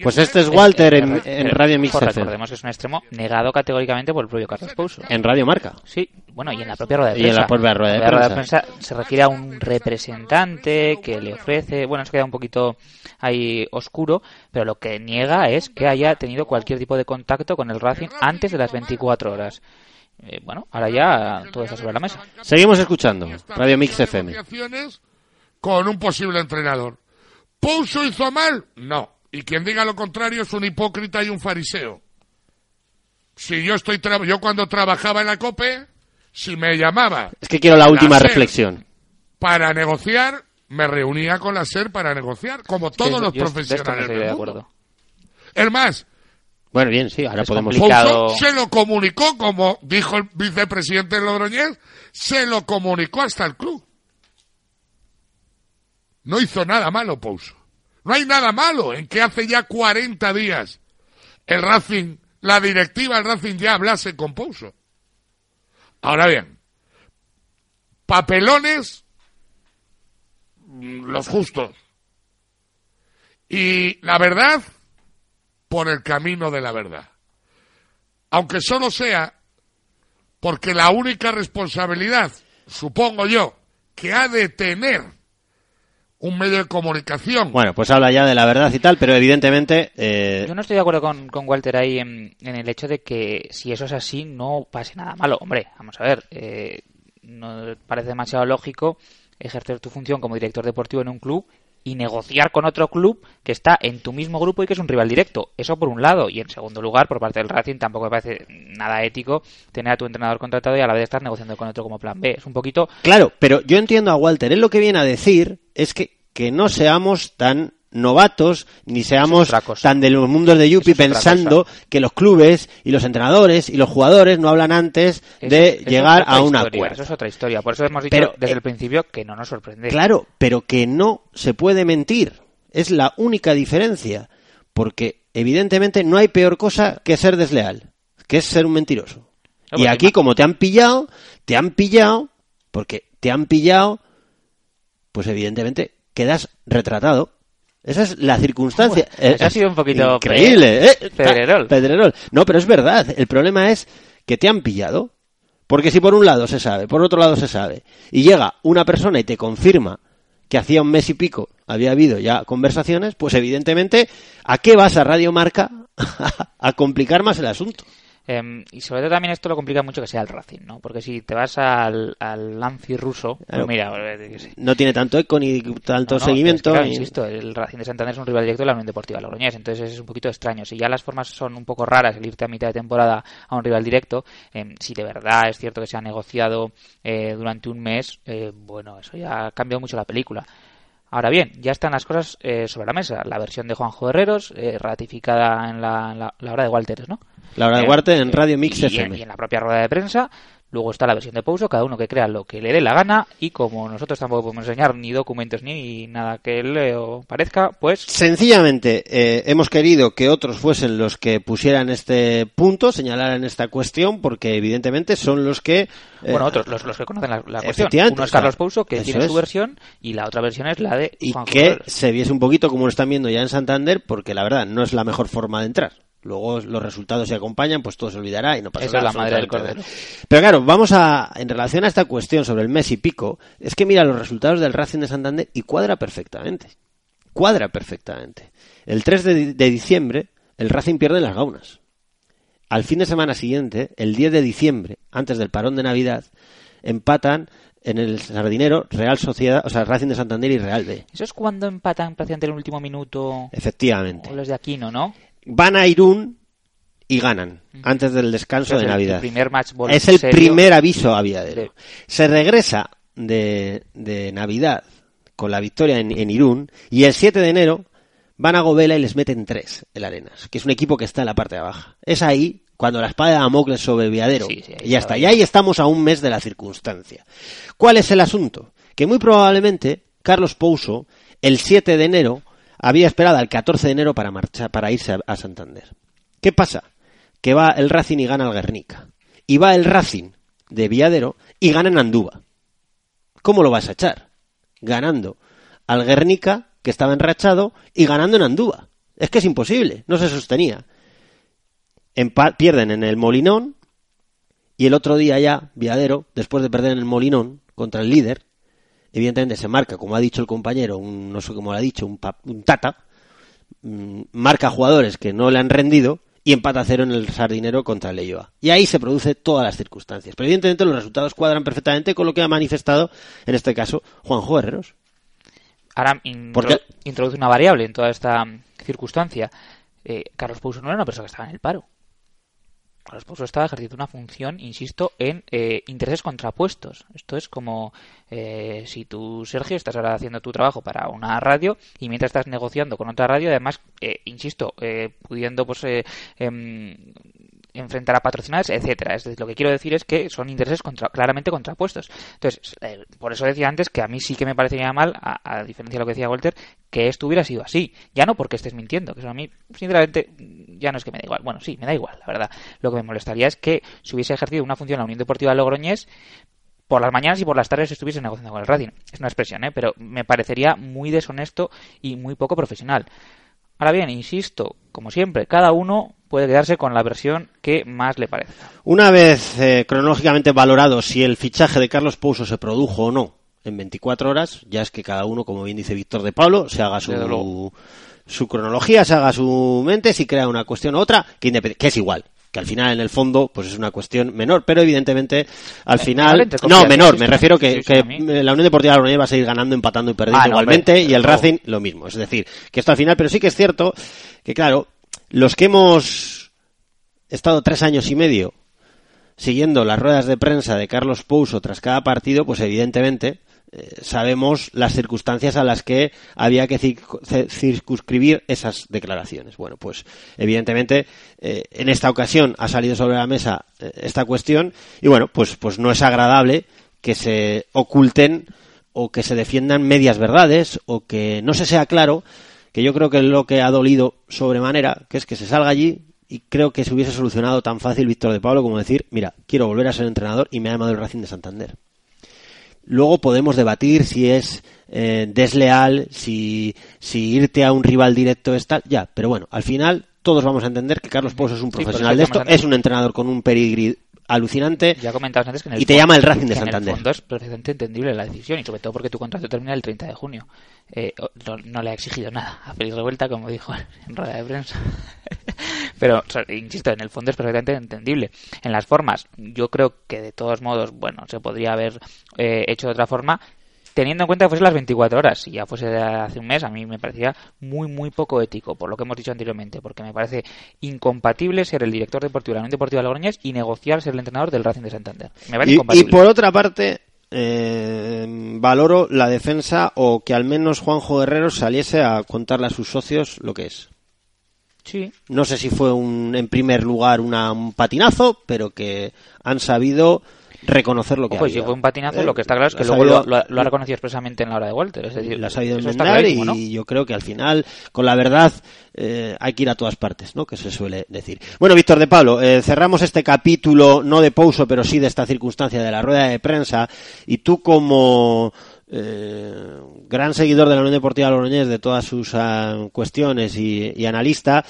S1: Pues este es Walter en, en Radio Mix.
S2: Recordemos que es un extremo negado categóricamente por el propio Carlos Pouso.
S1: En Radio Marca.
S2: Sí, bueno, y en la propia rueda de
S1: Y en
S2: prensa.
S1: la propia rueda de
S2: La rueda
S1: prensa.
S2: se refiere a un representante que le ofrece, bueno, eso queda un poquito ahí oscuro, pero lo que niega es que haya tenido cualquier tipo de contacto con el Racing antes de las 24 horas. Eh, bueno, ahora ya todo está sobre la mesa.
S1: Seguimos escuchando. Radio Mix FM.
S11: con un posible entrenador. ¿Pouso hizo mal? No. Y quien diga lo contrario es un hipócrita y un fariseo. Si yo estoy tra- yo cuando trabajaba en la COPE, si me llamaba
S1: Es que quiero la última
S11: SER
S1: reflexión.
S11: para negociar, me reunía con la SER para negociar, como todos los
S2: yo de
S11: profesionales
S2: estoy
S11: del
S2: de
S11: mundo.
S2: acuerdo.
S11: Es más,
S1: Bueno, bien, sí, ahora
S2: Es
S1: podemos...
S2: complicado.
S11: Pouso se lo comunicó, como dijo el vicepresidente Logroñez, se lo comunicó hasta el club. No hizo nada malo Pouso. No hay nada malo en que hace ya 40 días el Racing, la directiva del Racing ya hablase con Pouso. Ahora bien, papelones los justos. Y la verdad por el camino de la verdad. Aunque solo sea porque la única responsabilidad, supongo yo, que ha de tener un medio de comunicación.
S1: Bueno, pues habla ya de la verdad y tal, pero evidentemente... eh,
S2: Yo no estoy de acuerdo con, con Walter ahí en, en el hecho de que si eso es así no pase nada malo. Hombre, vamos a ver, eh, no parece demasiado lógico ejercer tu función como director deportivo en un club y negociar con otro club que está en tu mismo grupo y que es un rival directo. Eso por un lado. Y en segundo lugar, por parte del Racing, tampoco me parece nada ético tener a tu entrenador contratado y a la vez estar negociando con otro como plan B. Es un poquito...
S1: Claro, pero yo entiendo a Walter. Él lo que viene a decir es que, que no seamos tan novatos ni seamos tan de los mundos de Yupi pensando que los clubes y los entrenadores y los jugadores no hablan antes de
S2: Eso- eso
S1: llegar
S2: es
S1: a un acuerdo.
S2: Eso es otra historia. Por eso hemos dicho
S1: Pero,
S2: desde
S1: eh,
S2: el principio que no nos sorprende.
S1: Claro, pero que no se puede mentir. Es la única diferencia. Porque evidentemente no hay peor cosa que ser desleal, que es ser un mentiroso.
S2: No,
S1: y aquí, como te han pillado, te han pillado, porque te han pillado, pues evidentemente quedas retratado. Esa es la circunstancia.
S2: Bueno, eso ha sido un poquito
S1: increíble, ¿eh?
S2: Pedrerol.
S1: Pedrerol. No, pero es verdad. El problema es que te han pillado. Porque si por un lado se sabe, por otro lado se sabe, y llega una persona y te confirma que hacía un mes y pico había habido ya conversaciones, pues evidentemente, ¿a qué vas a Radio Marca a complicar más el asunto?
S2: Eh, y sobre todo también esto lo complica mucho que sea el Racing, ¿no? Porque si te vas al, al Lanfi ruso, pues mira, eh.
S1: No tiene tanto eco ni tanto
S2: No, no,
S1: seguimiento.
S2: es que, claro,
S1: ni-
S2: insisto, el Racing de Santander es un rival directo de la Unión Deportiva Logroñés, entonces es un poquito extraño. Si ya las formas son un poco raras, el irte a mitad de temporada a un rival directo, eh, si de verdad es cierto que se ha negociado eh, durante un mes, eh, bueno, eso ya ha cambiado mucho la película. Ahora bien, ya están las cosas eh, sobre la mesa. La versión de Juanjo Herreros, ratificada en la, en la- la hora de Walters, ¿no?
S1: La hora de
S2: Eh,
S1: Guarte en Radio Mix
S2: y,
S1: FM.
S2: y en la propia rueda de prensa, Luego está la versión de Pouso, cada uno que crea lo que le dé la gana y como nosotros tampoco podemos enseñar ni documentos ni nada que le parezca, pues...
S1: Sencillamente, eh, hemos querido que otros fuesen los que pusieran este punto, señalaran esta cuestión, porque evidentemente son los que... eh,
S2: Bueno, otros, los, los que conocen la, la cuestión. Uno es. Carlos Pouso, que tiene su
S1: es.
S2: versión, y la otra versión es la de
S1: y
S2: Juanjo
S1: que se viese un poquito como lo están viendo ya en Santander, porque la verdad no es la mejor forma de entrar. Luego los resultados se acompañan, pues todo se olvidará y no pasa
S2: Esa es
S1: nada.
S2: la madre del
S1: absolutamente
S2: cordero.
S1: Pero claro, vamos a, en relación a esta cuestión sobre el mes y pico, es que mira los resultados del Racing de Santander y cuadra perfectamente. Cuadra perfectamente. El 3 de, de diciembre, el Racing pierde las gaunas. Al fin de semana siguiente, el 10 de diciembre, antes del parón de Navidad, empatan en el Sardinero Real Sociedad, o sea, Racing de Santander y Real B.
S2: Eso es cuando empatan prácticamente en el último minuto
S1: Efectivamente.
S2: o los de Aquino, ¿no?
S1: Van a Irún y ganan antes del descanso
S2: Es
S1: de Navidad.
S2: primer match
S1: es el
S2: serio.
S1: primer aviso a Viadero. Se regresa de, de Navidad con la victoria en, en Irún y el 7 de enero van a Govela y les meten tres el Arenas, que es un equipo que está en la parte de abajo. Es ahí cuando la espada de Damocles sobre Viadero.
S2: Sí, sí, ahí
S1: y ya está. Y ahí estamos a un mes de la circunstancia. ¿Cuál es el asunto? Que muy probablemente Carlos Pouso, el 7 de enero, había esperado al 14 de enero para marchar, para irse a, Santander. ¿Qué pasa? Que va el Racing y gana el Guernica. Y va el Racing de Viadero y gana en Andúba. ¿Cómo lo vas a echar? Ganando al Guernica, que estaba enrachado, y ganando en Andúba. Es que es imposible, no se sostenía. Pierden en el Molinón y el otro día ya, Viadero, después de perder en el Molinón contra el líder, evidentemente se marca, como ha dicho el compañero, un, no sé cómo lo ha dicho, un, tata, mm, marca jugadores que no le han rendido y empata a cero en el Sardinero contra el Leyoa. Y ahí se produce todas las circunstancias. Pero evidentemente los resultados cuadran perfectamente con lo que ha manifestado, en este caso, Juanjo Herreros.
S2: Ahora intro- introduce una variable en toda esta circunstancia. Eh, Carlos Pouso no era una persona que estaba en el paro. Carlos Pouso estaba ejerciendo una función, insisto, en eh, intereses contrapuestos. Esto es como eh, si tú, Sergio, estás ahora haciendo tu trabajo para una radio y mientras estás negociando con otra radio, además, eh, insisto, eh, pudiendo pues eh, em, enfrentar a patrocinadores, etcétera. Es decir, lo que quiero decir es que son intereses contra- claramente contrapuestos. Entonces, eh, por eso decía antes que a mí sí que me parecería mal, a, diferencia de lo que decía Walter, que esto hubiera sido así. Ya no porque estés mintiendo, que eso a mí, sinceramente, ya no es que me da igual. Bueno, sí, me da igual, la verdad. Lo que me molestaría es que se hubiese ejercido una función en la Unión Deportiva de Logroñés por las mañanas y por las tardes estuviese negociando con el Racing. Es una expresión, ¿eh? pero me parecería muy deshonesto y muy poco profesional. Ahora bien, insisto, como siempre, cada uno puede quedarse con la versión que más le parezca.
S1: Una vez eh, cronológicamente valorado si el fichaje de Carlos Pouso se produjo o no en 24 horas, ya es que cada uno, como bien dice Víctor de Pablo, se haga su, su cronología, se haga su mente, si crea una cuestión u otra, que, que es igual. Que al final, en el fondo, pues es una cuestión menor, pero evidentemente, al final.
S2: entre comillas,
S1: No, menor, me refiero que, que
S2: mí.
S1: la Unión Deportiva Logroñés va a seguir ganando, empatando y perdiendo
S2: Ah, no, hombre,
S1: igualmente, y el Racing lo mismo. Es decir, que esto al final, pero sí que es cierto que, claro, los que hemos estado tres años y medio siguiendo las ruedas de prensa de Carlos Pouso tras cada partido, pues evidentemente eh, sabemos las circunstancias a las que había que circunscribir esas declaraciones. Bueno, pues evidentemente eh, en esta ocasión ha salido sobre la mesa eh, esta cuestión y bueno, pues pues no es agradable que se oculten o que se defiendan medias verdades o que no se sea claro que yo creo que es lo que ha dolido sobremanera, que es que se salga allí y creo que se hubiese solucionado tan fácil Víctor de Pablo como decir, mira, quiero volver a ser entrenador y me ha llamado el Racing de Santander. Luego podemos debatir si es eh, desleal, si, si irte a un rival directo es tal, ya, pero bueno, al final todos vamos a entender que Carlos Pouso es un profesional
S2: es
S1: de esto, es un entrenador con un pedigrí alucinante
S2: Ya comentabas antes que en el
S1: y te
S2: fondo-
S1: llama el Racing de
S2: que En
S1: Santander.
S2: el fondo es perfectamente entendible la decisión y sobre todo porque tu contrato termina el 30 de junio. Eh, no, no le ha exigido nada a Félix Revuelta, como dijo en rueda de prensa. Pero, o sea, insisto, en el fondo es perfectamente entendible. En las formas, yo creo que de todos modos, bueno, se podría haber eh, hecho de otra forma. Teniendo en cuenta que fuese las 24 horas, si ya fuese hace un mes, a mí me parecía muy, muy poco ético, por lo que hemos dicho anteriormente, porque me parece incompatible ser el director deportivo de la Unión Deportiva de Logroñés y negociar ser el entrenador del Racing de Santander. Me parece
S1: Y, y
S2: incompatible.
S1: por otra parte, eh, valoro la defensa o que al menos Juanjo Guerrero saliese a contarle a sus socios lo que es.
S2: Sí.
S1: No sé si fue un, en primer lugar una- un patinazo, pero que han sabido reconocer lo que
S2: Pues fue un patinazo,
S1: Eh,
S2: lo que está claro es que
S1: lo ha
S2: luego
S1: sabido-
S2: lo, lo- lo ha reconocido expresamente en la hora de Walter. Es decir,
S1: la ha sabido enmendar y yo creo que al final, con la verdad, eh, hay que ir a todas partes, ¿no? Que se suele decir. Bueno, Víctor de Pablo, eh, cerramos este capítulo, no de Pouso, pero sí de esta circunstancia de la rueda de prensa, y tú como eh, gran seguidor de la Unión Deportiva Logroñés, de todas sus ah, cuestiones y, y analista,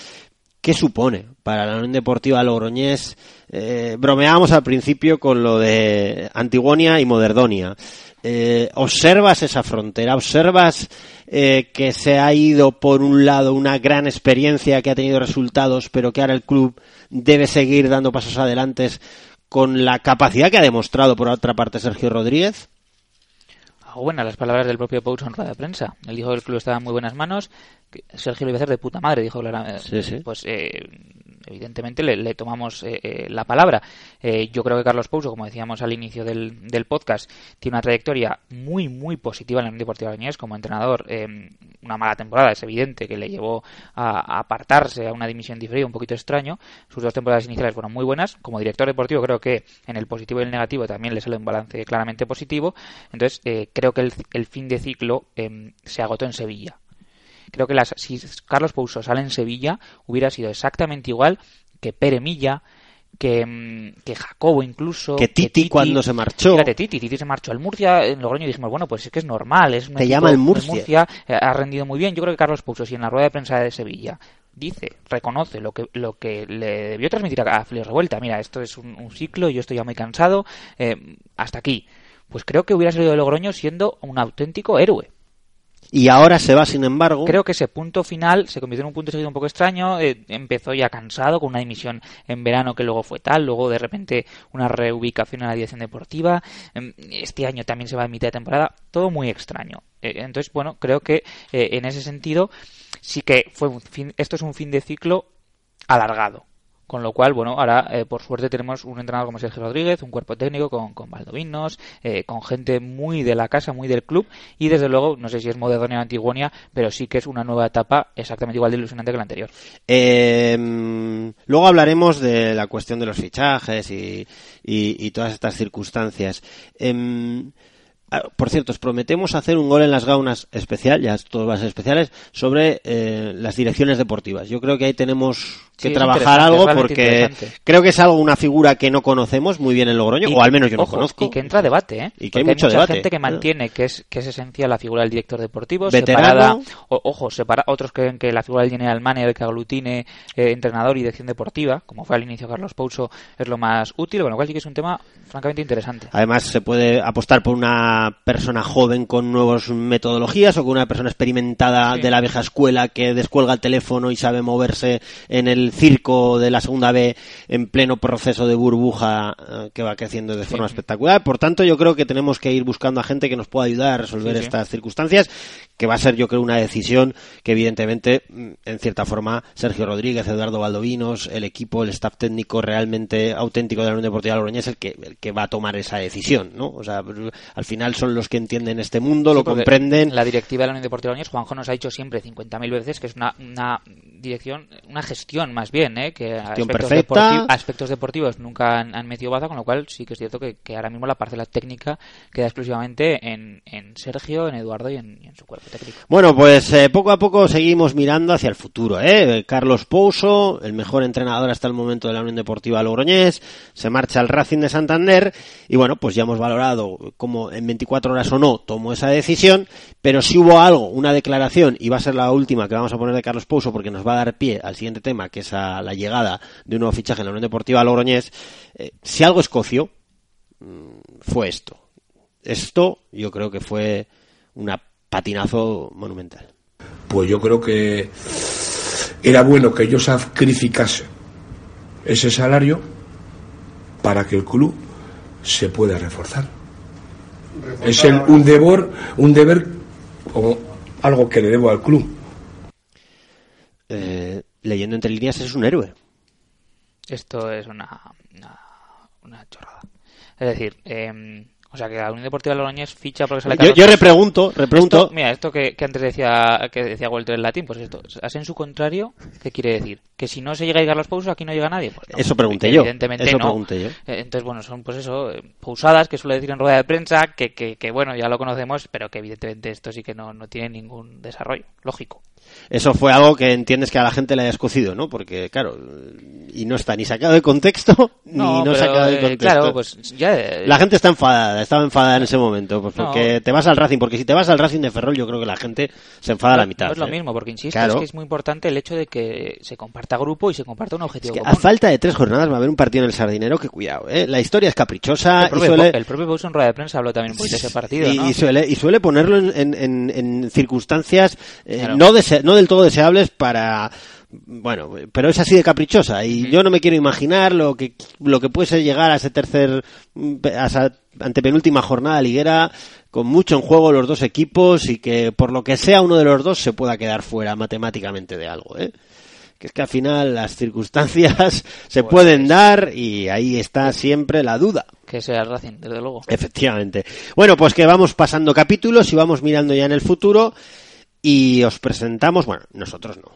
S1: ¿Qué supone para la Unión Deportiva Logroñés? Eh, bromeábamos al principio con lo de Antigonia y Moderdonia. Eh, ¿Observas esa frontera? ¿Observas eh, que se ha ido por un lado una gran experiencia que ha tenido resultados, pero que ahora el club debe seguir dando pasos adelante con la capacidad que ha demostrado por otra parte Sergio Rodríguez?
S2: Buenas las palabras del propio Pouso en rueda de prensa. Él dijo que el club estaba en muy buenas manos. que Sergio lo iba a hacer de puta madre, dijo Clara-
S1: Sí, sí.
S2: Pues eh, evidentemente le, le tomamos eh, eh, la palabra. Eh, yo creo que Carlos Pouso, como decíamos al inicio del, podcast, tiene una trayectoria muy, muy positiva en la Unión Deportiva como entrenador. Eh, una mala temporada, es evidente, que le llevó a, apartarse a una dimisión diferida, un poquito extraño. Sus dos temporadas iniciales fueron muy buenas. Como director deportivo, creo que en el positivo y el negativo también le sale un balance claramente positivo. Entonces, creo que el, fin de ciclo eh, se agotó en Sevilla. Creo que las, si Carlos Pouso sale en Sevilla, hubiera sido exactamente igual que Pere Milla, que, mm, que Jacobo incluso.
S1: Que Titi cuando se marchó.
S2: Fíjate, Titi, Titi se marchó al Murcia, en Logroño y dijimos, bueno, pues es que es normal, es un
S1: Te llama el
S2: de
S1: Murcia.
S2: eh, ha rendido muy bien. Yo creo que Carlos Pouso, si en la rueda de prensa de Sevilla dice, reconoce lo que, lo que le debió transmitir a, Félix Revuelta, mira, esto es un, un ciclo, yo estoy ya muy cansado, eh, hasta aquí. Pues creo que hubiera salido de Logroño siendo un auténtico héroe.
S1: Y ahora se va, sin embargo.
S2: Creo que ese punto final se convirtió en un punto seguido un poco extraño. eh, empezó ya cansado con una dimisión en verano que luego fue tal. Luego de repente una reubicación en la dirección deportiva. em, Este año también se va en mitad de temporada. Todo muy extraño. Eh, Entonces, bueno, creo que eh, en ese sentido sí que fue un fin, esto es un fin de ciclo alargado. Con lo cual, bueno, ahora eh, por suerte tenemos un entrenador como Sergio Rodríguez, un cuerpo técnico con, con Valdovinos, eh, con gente muy de la casa, muy del club y desde luego, no sé si es Moderdonia o Antigonia, pero sí que es una nueva etapa exactamente igual de ilusionante que la anterior.
S1: Eh, luego hablaremos de la cuestión de los fichajes y, y- y todas estas circunstancias. Ah, por cierto, os prometemos hacer un gol en las gaunas especial, ya todo va a ser especiales, sobre eh, las direcciones deportivas. Yo creo que ahí tenemos que
S2: Sí,
S1: trabajar algo porque creo que es algo, una figura que no conocemos muy bien en Logroño,
S2: Y-
S1: o al menos yo no conozco.
S2: Y que entra a debate, ¿eh?
S1: Y que hay mucho
S2: mucha
S1: debate.
S2: gente que mantiene que es, que es esencial la figura del director deportivo,
S1: Veterano.
S2: separada, o- ojo, separa, otros creen que la figura del general manager que aglutine eh, entrenador y dirección deportiva, como fue al inicio Carlos Pouso, es lo más útil, con lo cual sí que es un tema francamente interesante.
S1: Además, se puede apostar por una persona joven con nuevas metodologías o con una persona experimentada
S2: Sí.
S1: de la vieja escuela que descuelga el teléfono y sabe moverse en el circo de la segunda B en pleno proceso de burbuja eh, que va creciendo de forma espectacular. Por tanto, yo creo que tenemos que ir buscando a gente que nos pueda ayudar a resolver
S2: Sí,
S1: estas circunstancias, que va a ser, yo creo, una decisión que evidentemente, mm, en cierta forma, Sergio Rodríguez, Eduardo Valdovinos, el equipo, el staff técnico realmente auténtico de la Unión Deportiva Logroñés, el que, el que va a tomar esa decisión, ¿no? O sea, al final son los que entienden este mundo,
S2: Sí,
S1: lo comprenden.
S2: La directiva de la Unión Deportiva Logroñés, Juanjo nos ha dicho siempre 50.000 veces que es una, una dirección, una gestión más bien, ¿eh? que aspectos,
S1: perfecta.
S2: aspectos deportivos nunca han, han metido baza, con lo cual sí que es cierto que, que ahora mismo la parcela técnica queda exclusivamente en, en Sergio, en Eduardo y en, y en su cuerpo técnico.
S1: Bueno, pues eh, poco a poco seguimos mirando hacia el futuro. ¿eh? Carlos Pouso, el mejor entrenador hasta el momento de la Unión Deportiva Logroñés, se marcha al Racing de Santander y bueno, pues ya hemos valorado cómo en 24 horas o no tomó esa decisión, pero si hubo algo, una declaración, y va a ser la última que vamos a poner de Carlos Pouso porque nos va a dar pie al siguiente tema, que es a la llegada de un nuevo fichaje en la Unión Deportiva Logroñés, eh, si algo escoció, mm, fue esto. Esto yo creo que fue una patinazo monumental.
S3: Pues yo creo que era bueno que yo sacrificase ese salario para que el club se pueda reforzar. Es el- un deber, un deber como algo que le debo al club.
S1: Eh, leyendo entre líneas es un héroe.
S2: Esto es una, una, una chorrada. Es decir, eh, o sea que la Unión Deportiva Logroñés ficha porque sale
S1: Yo- yo repregunto, repregunto.
S2: Esto- mira, esto que, que antes decía que decía Walter en latín, pues esto, en su contrario, ¿qué quiere decir? Que si no se llega a Carlos Pouso aquí no llega nadie. Pues no,
S1: Eso pregunté yo,
S2: Evidentemente
S1: eso
S2: no.
S1: pregunté yo.
S2: Eh, Entonces, bueno, son pues eso, eh, pausadas que suele decir en rueda de prensa, que, que, que, bueno, ya lo conocemos, pero que evidentemente esto sí que no, no tiene ningún desarrollo, lógico.
S1: Eso fue algo que entiendes que a la gente le haya escocido, ¿no? Porque, claro, y no está ni sacado de contexto,
S2: No,
S1: ni no
S2: pero,
S1: sacado de
S2: eh,
S1: contexto.
S2: claro, pues ya, eh,
S1: La gente está enfadada, estaba enfadada en ese momento, pues
S2: No.
S1: porque te vas al Racing, porque si te vas al Racing de Ferrol, yo creo que la gente se enfada a la mitad.
S2: No es lo
S1: ¿eh?
S2: mismo, porque insisto,
S1: Claro.
S2: es que es muy importante el hecho de que se comparta grupo y se comparta un objetivo
S1: Que a falta de tres jornadas va a haber un partido en el Sardinero que cuidado, ¿eh? La historia es caprichosa
S2: el, propio,
S1: suele...
S2: el propio en rueda de prensa habló también un poquito de ese partido,
S1: y,
S2: ¿no?
S1: y suele, y suele ponerlo en, en- en- en circunstancias eh,
S2: Claro.
S1: no, dese- no del todo deseables para bueno pero es así de caprichosa y yo no me quiero imaginar lo que lo que puede ser llegar a ese tercer a esa antepenúltima jornada liguera con mucho en juego los dos equipos y que por lo que sea uno de los dos se pueda quedar fuera matemáticamente de algo ¿eh? que es que al final las circunstancias se pueden dar y ahí está siempre la duda
S2: Que sea el Racing, desde luego.
S1: Efectivamente. Bueno, pues que vamos pasando capítulos y vamos mirando ya en el futuro y os presentamos, bueno, nosotros no.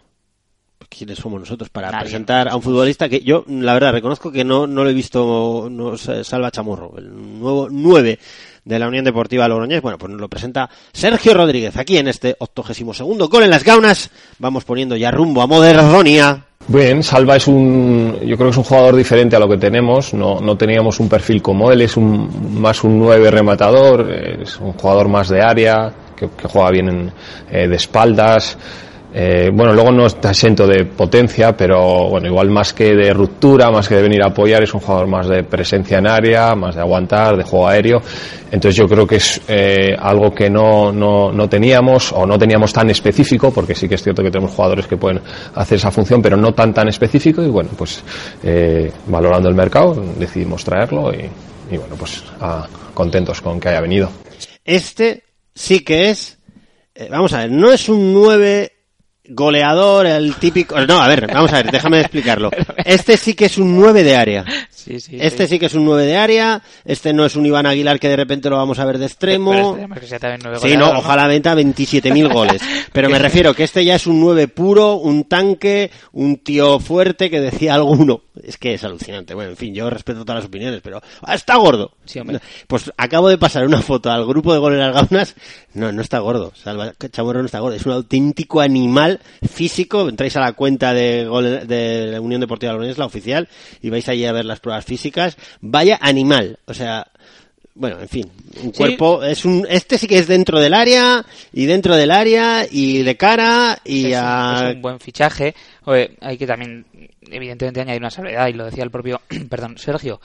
S1: ¿Quiénes somos nosotros para
S2: Nadie.
S1: presentar a un futbolista que yo, la verdad, reconozco que no, no lo he visto, no, Salva Chamorro, el nuevo 9 de la Unión Deportiva Logroñés. Bueno, pues nos lo presenta Sergio Rodríguez aquí en este 82 segundo gol en las gaunas. Vamos poniendo ya rumbo a Moderdonia.
S17: Bien, Salva es un, yo creo que es un jugador diferente a lo que tenemos. No, no teníamos un perfil como él, es un, más un 9 rematador, es un jugador más de área, que, que juega bien en, eh, de espaldas. Eh, bueno, luego no está exento de potencia, pero bueno, igual más que de ruptura, más que de venir a apoyar, es un jugador más de presencia en área, más de aguantar, de juego aéreo. Entonces yo creo que es eh, algo que no, no, no teníamos o no teníamos tan específico, porque sí que es cierto que tenemos jugadores que pueden hacer esa función, pero no tan tan específico. Y bueno, pues eh, valorando el mercado decidimos traerlo y, y bueno, pues ah, contentos con que haya venido.
S1: Este sí que es, eh, vamos a ver, no es un 9 goleador, el típico... No, a ver, vamos a ver, déjame explicarlo. Este sí que es un 9 de área.
S2: Sí, sí,
S1: Este sí que es un 9 de área, este no es un Iván Aguilar que de repente lo vamos a ver de extremo.
S2: Este sea también
S1: Sí, no, ojalá venta 27.000 goles. Pero me refiero que este ya es un 9 puro, un tanque, un tío fuerte que decía alguno. Es que es alucinante. Bueno, en fin, yo respeto todas las opiniones, pero ¡ah, está gordo. Pues acabo de pasar una foto al grupo de goles las gaunas. No, no está gordo. Salva Chamorro no está gordo. Es un auténtico animal físico. Entráis a la cuenta de, gol- de la Unión Deportiva Logroñés, la oficial, y vais allí a ver las pruebas físicas. Vaya animal. O sea, bueno, en fin, un
S2: Sí.
S1: cuerpo es un este sí que es dentro del área y dentro del área y de cara y
S2: es, un,
S1: a
S2: es un buen fichaje. Oye, hay que también, evidentemente, añadir una salvedad, y lo decía el propio, perdón, Sergio.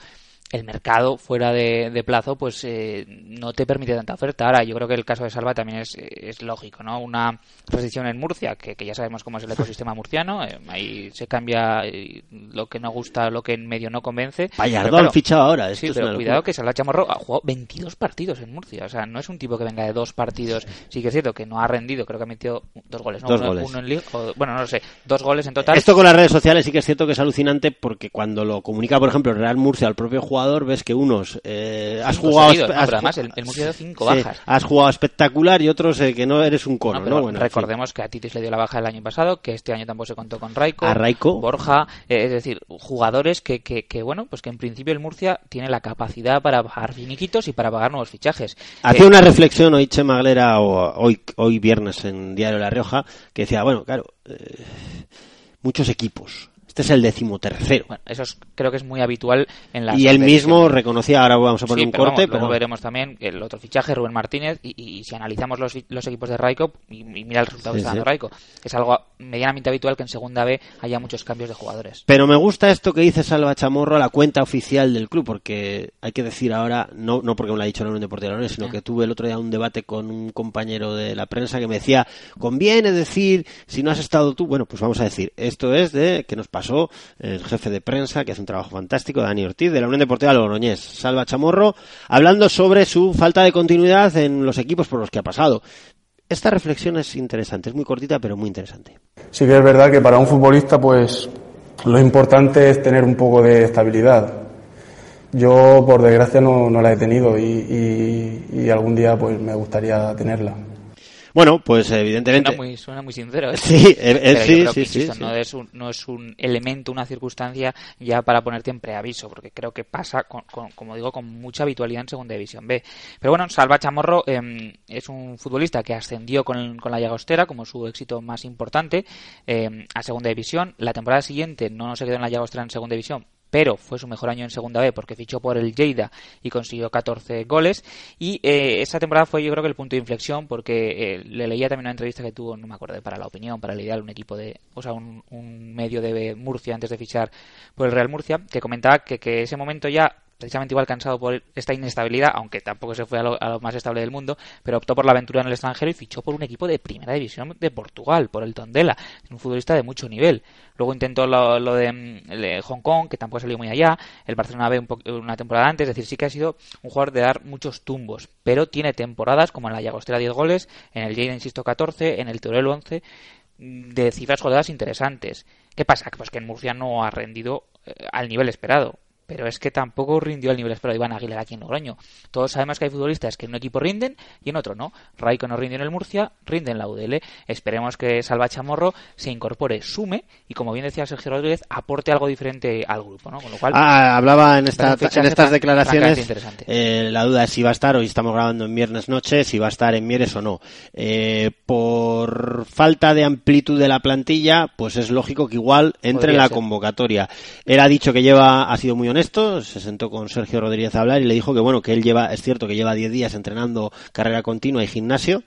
S2: El mercado fuera de, de plazo, pues eh, no te permite tanta oferta. Ahora, yo creo que el caso de Salva también es, es lógico, ¿no? Una restricción en Murcia, que, que ya sabemos cómo es el ecosistema murciano, eh, ahí se cambia eh, lo que no gusta, lo que en medio no convence.
S1: Han fichado ahora, esto
S2: Sí,
S1: es
S2: pero cuidado que Salva Chamorro ha jugado 22 partidos en Murcia, o sea, no es un tipo que venga de dos partidos. Sí que es cierto que no ha rendido, creo que ha metido dos goles, ¿no?
S1: Dos
S2: uno,
S1: goles.
S2: uno en Liga, o- bueno, no lo sé, dos goles en total.
S1: Esto con las redes sociales sí que es cierto que es alucinante porque cuando lo comunica, por ejemplo, Real Murcia al propio jugador, ves que unos eh, has
S2: Cinco
S1: jugado
S2: seguidos,
S1: espe-
S2: no,
S1: has
S2: pero
S1: ju-
S2: además el- el dio cinco
S1: Sí,
S2: bajas.
S1: has jugado espectacular y otros eh, que no eres un cono,
S2: recordemos que a Titis le dio la baja el año pasado, que este año tampoco se contó con Raico,
S1: A Raico.
S2: Borja, eh, es decir, jugadores que, que, que, bueno, pues que en principio el Murcia tiene la capacidad para bajar finiquitos y para pagar nuevos fichajes.
S1: Hacía
S2: Eh,
S1: una reflexión hoy Che Maglera o hoy, hoy viernes en Diario La Rioja que decía, bueno, claro, muchos equipos. Este es el decimotercero.
S2: Bueno, eso es- creo que es muy habitual en las
S1: y él mismo reconocía, ahora vamos a poner
S2: Sí,
S1: un
S2: pero
S1: corte,
S2: vamos,
S1: pero
S2: luego veremos también el otro fichaje, Rubén Martínez, y, si analizamos los, los equipos de Raiko, y, y mira el resultado
S1: Sí,
S2: que está
S1: sí.
S2: dando Raiko, es algo medianamente habitual que en segunda B haya muchos cambios de jugadores.
S1: Pero me gusta esto que dice Salva Chamorro a la cuenta oficial del club, porque hay que decir ahora, no, no porque me lo ha dicho la Unión Deportiva de Leones, sino que tuve el otro día un debate con un compañero de la prensa que me decía, conviene decir, si no has estado tú, bueno, pues vamos a decir, esto es de que nos pasó el jefe de prensa, que hace un trabajo fantástico, Dani Ortiz, de la Unión Deportiva de Logroñés, Salva Chamorro, hablando sobre su falta de continuidad en los equipos por los que ha pasado. Esta reflexión es interesante, es muy cortita, pero muy interesante.
S3: Sí que es verdad que para un futbolista, pues lo importante es tener un poco de estabilidad. Yo, por desgracia, no, la he tenido y, y- y algún día pues me gustaría tenerla.
S1: Bueno, pues evidentemente.
S2: Suena muy, suena muy sincero. ¿eh?
S1: Sí, eh,
S2: yo
S1: sí,
S2: creo
S1: sí,
S2: que,
S1: sí,
S2: insisto,
S1: sí.
S2: No, es un, no es un elemento, una circunstancia ya para ponerte en preaviso, porque creo que pasa, con, con- como digo, con mucha habitualidad en Segunda División B. Pero bueno, Salva Chamorro eh, es un futbolista que ascendió con, con la Llagostera como su éxito más importante eh, a Segunda División. La temporada siguiente no se quedó en la Llagostera en Segunda División, pero fue su mejor año en Segunda B porque fichó por el Lleida y consiguió 14 goles. Y eh, esa temporada fue yo creo que el punto de inflexión porque eh, le leía también una entrevista que tuvo, no me acuerdo, para La Opinión, para el Ideal, un equipo de, o sea, un, un medio de Murcia antes de fichar por el Real Murcia, que comentaba que, que ese momento ya precisamente igual cansado por esta inestabilidad, aunque tampoco se fue a lo, a lo más estable del mundo, pero optó por la aventura en el extranjero y fichó por un equipo de primera división de Portugal, por el Tondela, un futbolista de mucho nivel. Luego intentó lo, de, mm, de Hong Kong, que tampoco salió muy allá, el Barcelona B una temporada antes, es decir, sí que ha sido un jugador de dar muchos tumbos, pero tiene temporadas como en la Llagostera 10 goles, en el Lleida, insisto, 14, en el Teruel 11, mm, de cifras goleadas interesantes. ¿Qué pasa? Pues que en Murcia no ha rendido eh, al nivel esperado. Pero es que tampoco rindió al nivel esperado Iván Aguilar aquí en Logroño. Todos sabemos que hay futbolistas que en un equipo rinden y en otro no. Raiko no rindió en el Murcia, rinde en la UDL. Esperemos que Salva Chamorro se incorpore, sume y, como bien decía Sergio Rodríguez, aporte algo diferente al grupo. ¿no? Con lo cual,
S1: Ah, hablaba en, esta- en estas declaraciones. eh, la duda es si va a estar, hoy estamos grabando en viernes noche, si va a estar en Mieres o no. Eh, por falta de amplitud de la plantilla, pues es lógico que igual entre
S2: Podría
S1: en la
S2: ser.
S1: convocatoria. Él ha dicho que lleva, ha sido muy honesto, se sentó con Sergio Rodríguez a hablar y le dijo que bueno, que él lleva, es cierto que lleva 10 días entrenando carrera continua y gimnasio,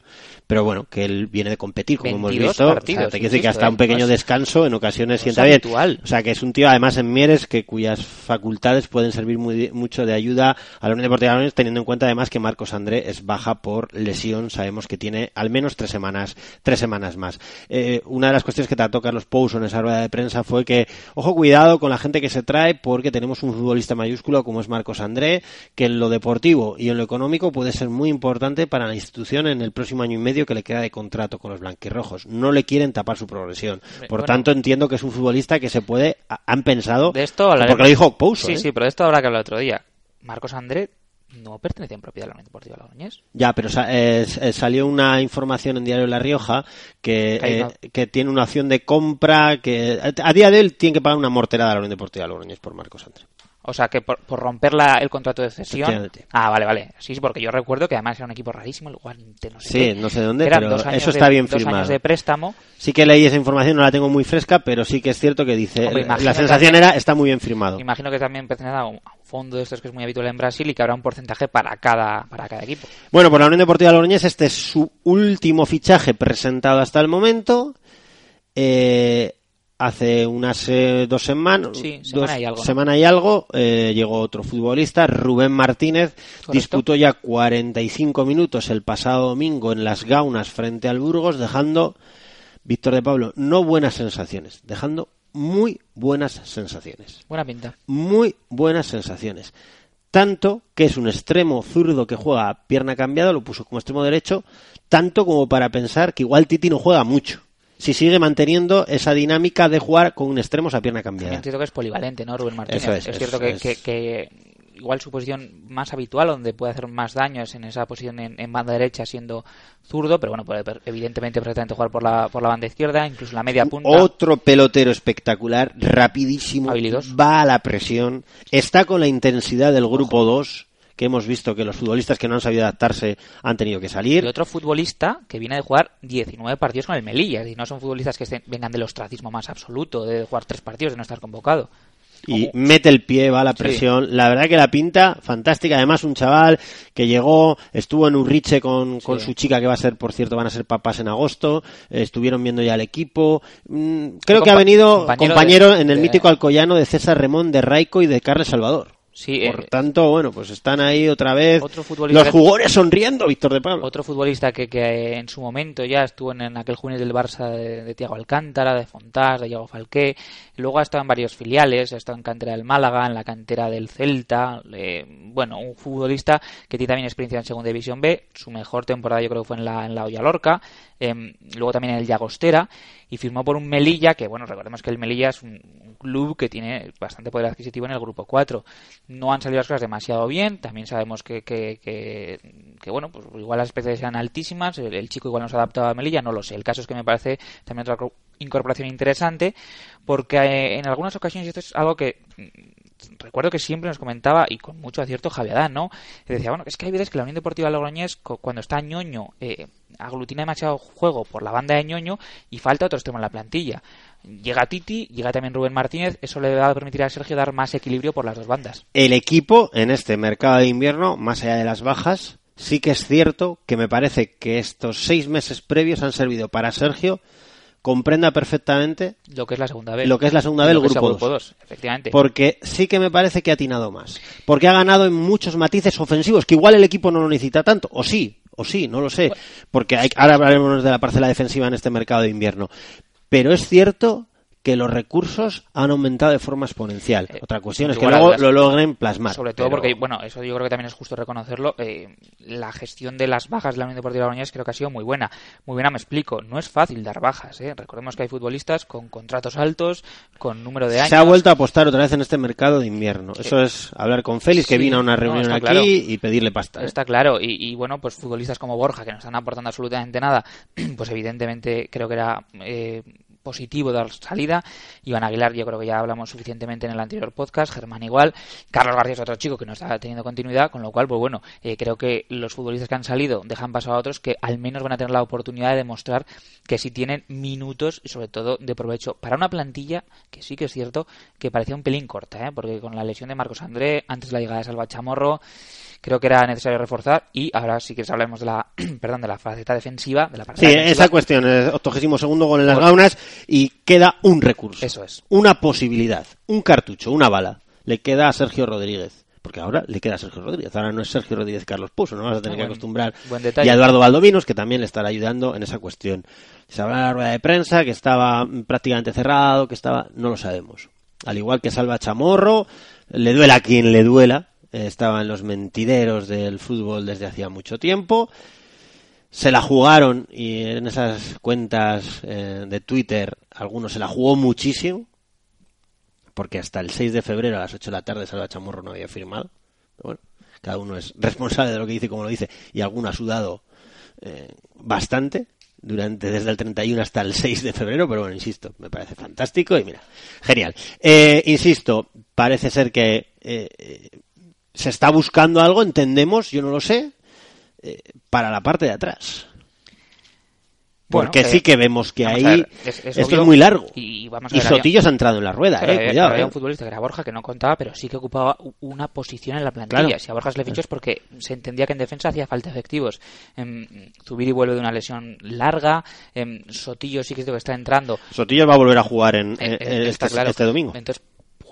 S1: pero bueno, que él viene de competir, como hemos
S2: 22
S1: visto.
S2: partidos,
S1: o sea, te decir que hasta
S2: ¿eh?
S1: un pequeño descanso en ocasiones sienta bien.
S2: habitual.
S1: O sea, que es un tío además en Mieres que cuyas facultades pueden servir muy, mucho de ayuda a la Unión Deportiva Logroñés, teniendo en cuenta además que Marcos André es baja por lesión, sabemos que tiene al menos tres semanas, tres semanas más. Eh, una de las cuestiones que trató Carlos Pouso en esa rueda de prensa fue que, ojo, cuidado con la gente que se trae porque tenemos un futbolista mayúsculo como es Marcos André, que en lo deportivo y en lo económico puede ser muy importante para la institución en el próximo año y medio que le queda de contrato con los blanquirrojos. No le quieren tapar su progresión. Por
S2: bueno.
S1: tanto, entiendo que es un futbolista que se puede, ha- han pensado,
S2: de esto
S1: porque lo dijo Pouso,
S2: Sí,
S1: ¿eh?
S2: sí, pero de esto habrá que hablar otro día. Marcos André no pertenece en propiedad a la Unión Deportiva Logroñés.
S1: Ya, pero eh, eh, salió una información en Diario La Rioja que,
S2: Que
S1: eh, que tiene una opción de compra que a día de hoy tiene que pagar una morterada a la Unión Deportiva Logroñés por Marcos André.
S2: O sea, que por, por romper la- el contrato de cesión. Ah, vale, vale. Sí, porque yo recuerdo que además era un equipo rarísimo, el Guante, no sé
S1: Sí,
S2: qué.
S1: no sé dónde,
S2: Eran
S1: pero eso
S2: de-
S1: está bien
S2: dos
S1: firmado.
S2: años de préstamo.
S1: Sí que leí esa información, no la tengo muy fresca, pero sí que es cierto que dice,
S2: Hombre,
S1: la sensación
S2: también-
S1: era, está muy bien firmado.
S2: Imagino que también pertenece a un, a un fondo de estos que es muy habitual en Brasil y que habrá un porcentaje para cada, para cada equipo.
S1: Bueno, por la Unión Deportiva Logroñés, este es su último fichaje presentado hasta el momento. Eh, hace unas eh, dos semanas,
S2: Sí, semana
S1: dos-
S2: y algo, ¿no?
S1: semana y algo, eh, llegó otro futbolista, Rubén Martínez,
S2: Correcto.
S1: disputó ya 45 minutos el pasado domingo en las Gaunas frente al Burgos, dejando, Víctor de Pablo, no buenas sensaciones, dejando muy buenas sensaciones
S2: Buena pinta.
S1: muy buenas sensaciones. Tanto que es un extremo zurdo que juega a pierna cambiada, lo puso como extremo derecho, tanto como para pensar que igual Titi no juega mucho. Si sigue manteniendo esa dinámica de jugar con un extremo a pierna cambiada.
S2: Entiendo que es polivalente, ¿no, Rubén Martínez?
S1: Eso es,
S2: cierto
S1: eso
S2: que,
S1: es.
S2: que- que igual su posición más habitual, donde puede hacer más daño, es en esa posición en, en banda derecha siendo zurdo, pero bueno, puede evidentemente perfectamente jugar por la, por la banda izquierda, incluso la media punta.
S1: Otro pelotero espectacular, rapidísimo,
S2: Habilidoso.
S1: va a la presión, está con la intensidad del grupo 2, que hemos visto que los futbolistas que no han sabido adaptarse han tenido que salir.
S2: Y otro futbolista que viene de jugar 19 partidos con el Melilla, y no son futbolistas que estén- vengan del ostracismo más absoluto, de jugar tres partidos, de no estar convocado.
S1: y mete el pie, va la
S2: Sí.
S1: presión. La verdad que la pinta fantástica. Además, un chaval que llegó, estuvo en Urriche con, con su chica, que va a ser, por cierto, van a ser papás en agosto. eh, estuvieron viendo ya el equipo. Mm, creo que ha venido
S2: compañero
S1: compañero,
S2: de-
S1: en el
S2: de-
S1: mítico Alcoyano de César Remón, de Raico y de Carles Salvador.
S2: Sí,
S1: Por
S2: eh,
S1: tanto, bueno, pues están ahí otra vez
S2: Otro futbolista
S1: los jugadores sonriendo, Víctor de Pablo.
S2: Otro futbolista que, que en su momento ya estuvo en, en aquel juvenil del Barça de, de Tiago Alcántara, de Fontás, de Diego Falqué. Luego ha estado en varios filiales, ha estado en cantera del Málaga, en la cantera del Celta. eh, bueno, un futbolista que tiene también experiencia en Segunda División B. Su mejor temporada yo creo que fue en la, en la Olla Lorca. Eh, luego también en el Llagostera. Y firmó por un Melilla que, bueno, recordemos que el Melilla es un, club que tiene bastante poder adquisitivo en el grupo 4. no han salido las cosas demasiado bien. También sabemos que, que, que, bueno, pues igual las expectativas eran altísimas. El, chico igual no se adaptaba a Melilla, no lo sé. El caso es que me parece también otra co- incorporación interesante, porque eh, en algunas ocasiones esto es algo que recuerdo que siempre nos comentaba y con mucho acierto Javier Adán, ¿no? Que decía, bueno, es que hay veces que la Unión Deportiva Logroñés, cuando está ñoño, eh, aglutina demasiado juego por la banda de ñoño y falta otro extremo en la plantilla. Llega Titi, llega también Rubén Martínez, eso le va a permitir a Sergio dar más equilibrio por las dos bandas.
S1: El equipo en este mercado de invierno, más allá de las bajas, sí que es cierto que me parece que estos seis meses previos han servido para Sergio comprenda perfectamente
S2: Lo que es la segunda vez.
S1: lo que es la segunda vez el grupo
S2: grupo
S1: 2.
S2: dos, efectivamente.
S1: Porque sí que me parece que ha atinado más. Porque ha ganado en muchos matices ofensivos, que igual el equipo no lo necesita tanto. O sí, o sí, no lo sé. Porque hay, ahora hablaremos de la parcela defensiva en este mercado de invierno. Pero es cierto que los recursos han aumentado de forma exponencial. Otra cuestión es que
S2: Eh,
S1: luego
S2: las-
S1: lo logren plasmar.
S2: Sobre todo
S1: pero-
S2: porque, bueno, eso yo creo que también es justo reconocerlo. eh, la gestión de las bajas de la Unión Deportiva Logroñés creo que ha sido muy buena. Muy buena, me explico. No es fácil dar bajas. ¿eh? Recordemos que hay futbolistas con contratos altos, con número de años.
S1: Se ha vuelto a apostar otra vez en este mercado de invierno. Eso es hablar con Félix, que
S2: Sí,
S1: vino a una
S2: no,
S1: reunión
S2: está
S1: aquí
S2: claro.
S1: y pedirle pasta. ¿eh?
S2: Está claro, y, y, bueno, pues futbolistas como Borja, que no están aportando absolutamente nada, pues evidentemente creo que era eh, positivo dar salida. Iván Aguilar, yo creo que ya hablamos suficientemente en el anterior podcast, Germán igual, Carlos García es otro chico que no está teniendo continuidad, con lo cual, pues bueno, eh, creo que los futbolistas que han salido dejan paso a otros que al menos van a tener la oportunidad de demostrar que sí tienen minutos y sobre todo de provecho para una plantilla que sí que es cierto que parecía un pelín corta, ¿eh? porque con la lesión de Marcos André, antes de la llegada de Salva Chamorro, creo que era necesario reforzar y ahora sí que hablemos de la perdón de la faceta defensiva de la
S1: Sí,
S2: defensiva.
S1: esa cuestión, es 82 gol en las gaunas y queda un recurso.
S2: Eso es.
S1: Una posibilidad, un cartucho, una bala. Le queda a Sergio Rodríguez. Porque ahora le queda a Sergio Rodríguez. Ahora no es Sergio Rodríguez Carlos Puso, no vas a tener
S2: Ah,
S1: que
S2: buen-
S1: acostumbrar.
S2: buen.
S1: Y a Eduardo Valdovinos, que también le estará ayudando en esa cuestión. Se habla en la rueda de prensa que estaba mm, prácticamente cerrado, que estaba. No lo sabemos. Al igual que Salva Chamorro, le duela a quien le duela. Eh, Estaba en los mentideros del fútbol desde hacía mucho tiempo se la jugaron y en esas cuentas eh, de Twitter algunos se la jugó muchísimo porque hasta el 6 de febrero a las 8 de la tarde Salva Chamorro no había firmado. Bueno, cada uno es responsable de lo que dice y como lo dice y alguno ha sudado eh, bastante durante desde el 31 hasta el 6 de febrero, pero bueno, insisto, me parece fantástico y mira, genial. Eh, insisto, parece ser que se está buscando algo, entendemos, yo no lo sé, eh, para la parte de atrás. Porque
S2: eh,
S1: sí que vemos que ahí
S2: ver, es- es
S1: esto
S2: obvio,
S1: es muy largo.
S2: y vamos a
S1: Y
S2: había-
S1: se ha entrado en la rueda, eh,
S2: había-
S1: cuidado.
S2: había
S1: eh.
S2: un futbolista que era Borja que no contaba, pero sí que ocupaba una posición en la plantilla.
S1: Claro.
S2: Si a Borja se le fichó es porque se entendía que en defensa hacía falta efectivos. Em, Zubiri vuelve de una lesión larga. em, Sotillo sí que es de que está entrando.
S1: Sotillo va a volver a jugar en,
S2: Eh, eh,
S1: este,
S2: claro.
S1: este domingo.
S2: Entonces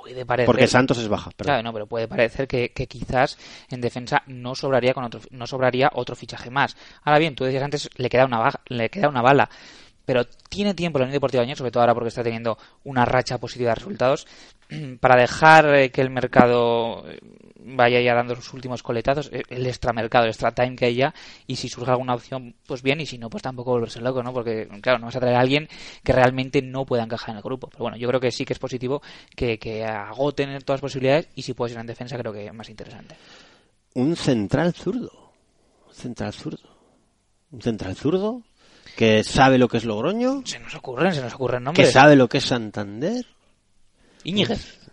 S2: puede parecer
S1: Porque Santos es baja. perdón.
S2: Claro, no, pero puede parecer que, que quizás en defensa no sobraría con otro no sobraría otro fichaje más. Ahora bien, tú decías antes le queda una baja- le queda una bala, pero tiene tiempo la Unión Deportiva Baños, sobre todo ahora porque está teniendo una racha positiva de resultados, para dejar eh, que el mercado eh, vaya ya dando sus últimos coletazos, eh, el extramercado, el extra time que hay ya, y si surge alguna opción, pues bien, y si no, pues tampoco volverse loco, ¿no? Porque, claro, no vas a traer a alguien que realmente no pueda encajar en el grupo. Pero bueno, yo creo que sí que es positivo que, que agoten todas las posibilidades y si puede ser en defensa, creo que es más interesante.
S1: Un central zurdo. Un central zurdo. Un central zurdo que sabe lo que es Logroño.
S2: Se nos ocurren, se nos ocurren
S1: Que
S2: nombres.
S1: sabe lo que es Santander.
S2: Íñiguez.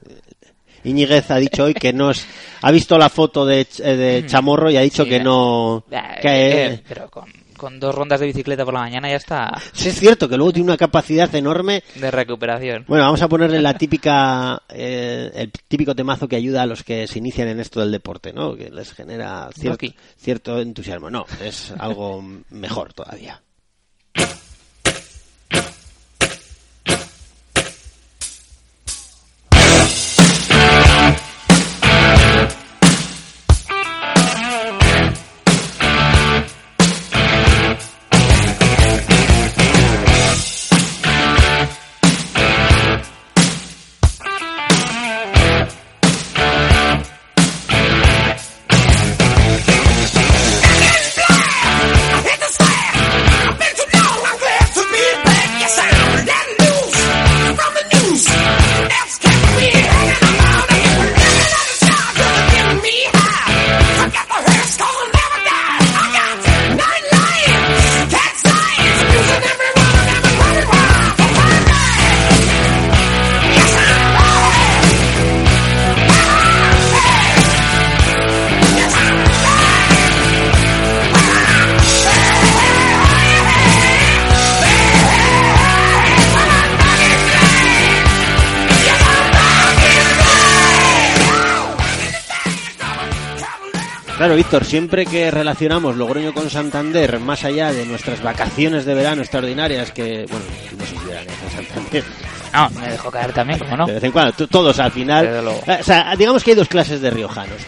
S1: Íñiguez ha dicho hoy que no es. Ha visto la foto de, eh, de Chamorro y ha dicho
S2: Sí,
S1: que
S2: eh.
S1: no.
S2: Eh,
S1: que-
S2: eh, pero con, con dos rondas de bicicleta por la mañana ya está
S1: Sí, es cierto que luego tiene una capacidad enorme.
S2: de recuperación.
S1: Bueno, vamos a ponerle la típica, eh, el típico temazo que ayuda a los que se inician en esto del deporte, ¿no? Que les genera cierto, cierto entusiasmo. No, es algo mejor todavía. Víctor, siempre que relacionamos Logroño con Santander, más allá de nuestras vacaciones de verano extraordinarias, que, bueno, no sé si en Santander.
S2: No, me dejó caer también, como no.
S1: De vez en cuando, todos al final.
S2: Desde luego.
S1: Eh, O sea, digamos que hay dos clases de riojanos.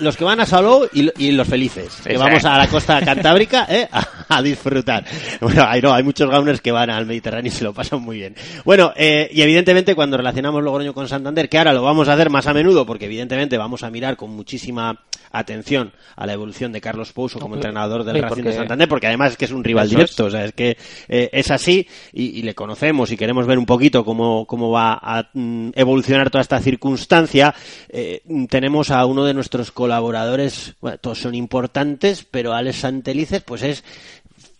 S1: Los que van a Salou y, lo- y los felices, que vamos a la costa cantábrica ¿eh? a, a disfrutar. Bueno, hay, no, hay muchos gauners que van al Mediterráneo y se lo pasan muy bien. Bueno, eh, y evidentemente cuando relacionamos Logroño con Santander, que ahora lo vamos a hacer más a menudo, porque evidentemente vamos a mirar con muchísima atención a la evolución de Carlos Pouso como entrenador del
S2: Sí,
S1: Racing de Santander, porque además es que es un rival directo, o sea, es que eh, es así y, y le conocemos y queremos ver un poquito cómo, cómo va a mm, evolucionar toda esta circunstancia. Eh, tenemos a uno de nuestros colaboradores, bueno, todos son importantes, pero Alex Santelices, pues es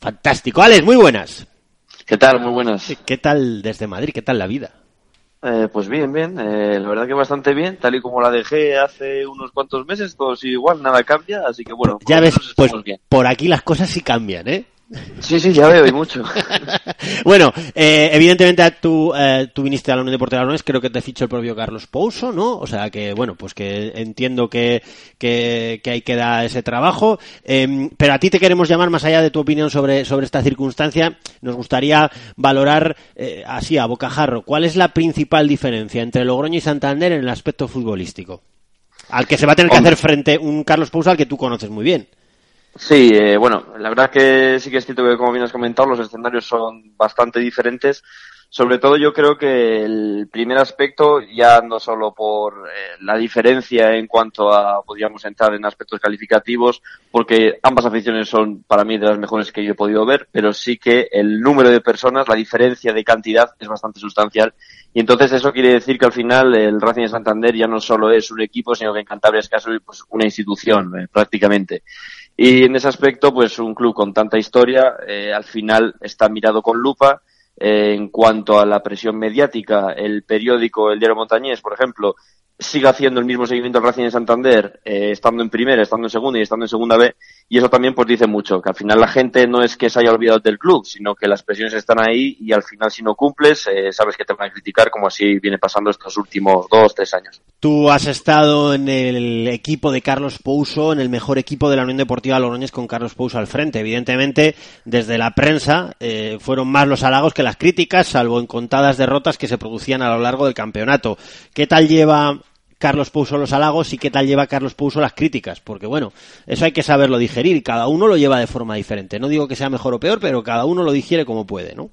S1: fantástico. Alex, muy buenas.
S18: ¿Qué tal? Muy buenas.
S1: ¿Qué tal desde Madrid? ¿Qué tal la vida?
S18: Eh, pues bien, bien. Eh, la verdad que bastante bien. Tal y como la dejé hace unos cuantos meses, todo sigue igual, nada cambia. Así que bueno,
S1: Ya ves, pues
S18: bien.
S1: por aquí las cosas sí cambian, ¿eh?
S18: Sí, sí, ya veo, y mucho.
S1: Bueno, eh, evidentemente tú, eh, tú viniste a la Unión Deportiva de Logroñés, creo que te fichó el propio Carlos Pouso, ¿no? O sea que, bueno, pues que entiendo que, que, que ahí queda ese trabajo. Eh, pero a ti te queremos llamar, más allá de tu opinión sobre, sobre esta circunstancia, nos gustaría valorar eh, así a bocajarro, ¿cuál es la principal diferencia entre Logroño y Santander en el aspecto futbolístico? Al que se va a tener que hacer frente un Carlos Pouso al que tú conoces muy bien.
S18: Sí, eh, bueno, la verdad que sí que es cierto que, como bien has comentado, los escenarios son bastante diferentes. Sobre todo yo creo que el primer aspecto, ya no solo por eh, la diferencia en cuanto a, podríamos entrar en aspectos calificativos, porque ambas aficiones son para mí de las mejores que yo he podido ver, pero sí que el número de personas, la diferencia de cantidad es bastante sustancial. Y entonces eso quiere decir que al final el Racing de Santander ya no solo es un equipo, sino que en Cantabria es casi pues, una institución, eh, prácticamente. Y en ese aspecto, pues un club con tanta historia, eh, al final está mirado con lupa. Eh, en cuanto a la presión mediática, el periódico El Diario Montañés, por ejemplo, sigue haciendo el mismo seguimiento al Racing de Santander, eh, estando en primera, estando en segunda y estando en segunda B, y eso también pues dice mucho, que al final la gente no es que se haya olvidado del club, sino que las presiones están ahí y al final si no cumples, eh, sabes que te van a criticar como así viene pasando estos últimos dos, tres años.
S1: Tú has estado en el equipo de Carlos Pouso, en el mejor equipo de la Unión Deportiva Logroñés con Carlos Pouso al frente. Evidentemente, desde la prensa eh, fueron más los halagos que las críticas, salvo en contadas derrotas que se producían a lo largo del campeonato. ¿Qué tal lleva Carlos Pouso los halagos y qué tal lleva Carlos Pouso las críticas? Porque bueno, eso hay que saberlo digerir cada uno lo lleva de forma diferente. No digo que sea mejor o peor, pero cada uno lo digiere como puede, ¿no?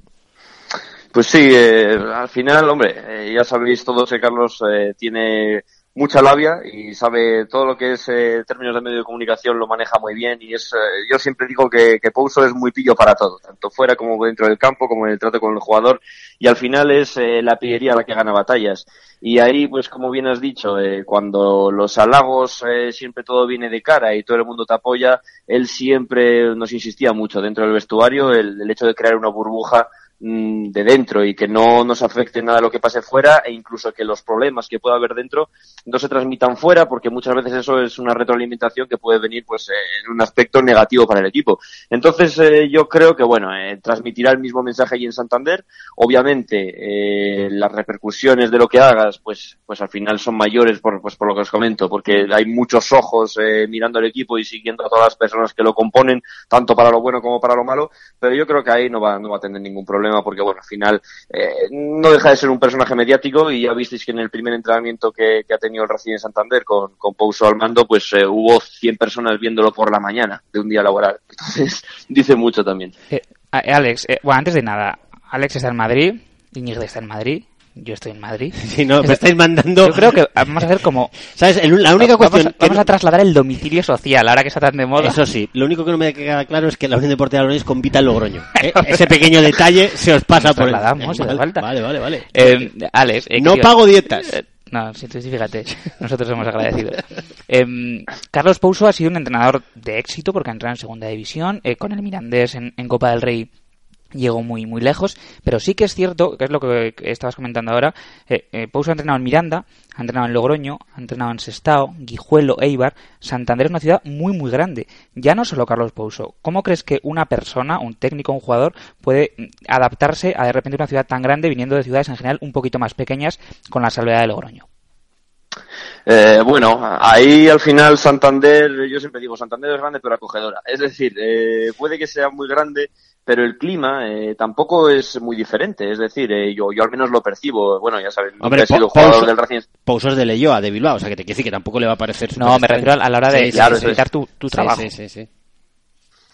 S18: Pues sí, eh, al final, hombre, eh, ya sabéis todos que Carlos eh, tiene mucha labia y sabe todo lo que es eh, términos de medio de comunicación lo maneja muy bien y es eh, yo siempre digo que, que Pouso es muy pillo para todo, tanto fuera como dentro del campo, como en el trato con el jugador y al final es eh, la pillería la que gana batallas. Y ahí, pues como bien has dicho, eh, cuando los halagos eh, siempre todo viene de cara y todo el mundo te apoya, él siempre nos insistía mucho dentro del vestuario el, el hecho de crear una burbuja de dentro y que no nos afecte nada lo que pase fuera e incluso que los problemas que pueda haber dentro no se transmitan fuera porque muchas veces eso es una retroalimentación que puede venir pues eh, en un aspecto negativo para el equipo. Entonces eh, yo creo que bueno, eh, transmitirá el mismo mensaje allí en Santander. Obviamente eh, las repercusiones de lo que hagas pues pues al final son mayores por pues por lo que os comento, porque hay muchos ojos mirando al equipo y siguiendo a todas las personas que lo componen, tanto para lo bueno como para lo malo, pero yo creo que ahí no va no va a tener ningún problema porque bueno, al final eh, no deja de ser un personaje mediático y ya visteis que en el primer entrenamiento que, ha tenido el Racing de Santander con, con Pouso al mando, pues eh, hubo 100 personas viéndolo por la mañana de un día laboral. Entonces, dice mucho también.
S2: Eh, eh, Alex, bueno, antes de nada, Alex está en Madrid, Iñigo está en Madrid, yo estoy en Madrid.
S1: Si no, me estáis mandando...
S2: Yo creo que vamos a hacer como...
S1: ¿Sabes? El- la única
S2: vamos,
S1: cuestión
S2: vamos a trasladar el domicilio social, ahora que está tan de moda.
S1: Eso sí, lo único que no me queda claro es que la Unión Deportiva de Logroñés compita en Logroño. ¿eh? Ese pequeño detalle se os pasa
S2: Nos
S1: por el...
S2: trasladamos, si hace
S1: vale,
S2: falta.
S1: Vale, vale, vale.
S2: Eh, Alex, eh,
S1: no pago dietas.
S2: Eh, No, sí, sí, fíjate, nosotros somos agradecidos. Em, Carlos Pouso ha sido un entrenador de éxito porque ha entrenado en segunda división, eh, con el Mirandés en, en Copa del Rey llegó muy muy lejos, pero sí que es cierto, que es lo que estabas comentando ahora, eh, eh, Pouso ha entrenado en Miranda, ha entrenado en Logroño, ha entrenado en Sestao, Guijuelo, Eibar, Santander es una ciudad muy muy grande, ya no solo Carlos Pouso, ¿cómo crees que una persona, un técnico, un jugador puede mm, adaptarse a de repente una ciudad tan grande viniendo de ciudades en general un poquito más pequeñas con la salvedad de Logroño?
S18: Eh, bueno, ahí al final Santander, yo siempre digo, Santander es grande pero acogedora. Es decir, eh, puede que sea muy grande, pero el clima eh, tampoco es muy diferente. Es decir, eh, yo, yo al menos lo percibo. Bueno, ya sabes,
S1: Hombre,
S18: he sido jugador
S1: Pouso-
S18: del Racing.
S1: Pouso es de Leyoa, de Bilbao, o sea que te quiere decir que tampoco le va a parecer
S2: No, me refiero a la hora de
S1: Sí,
S18: claro, facilitar
S2: tu, tu
S1: Sí,
S2: trabajo.
S1: Sí, sí, sí.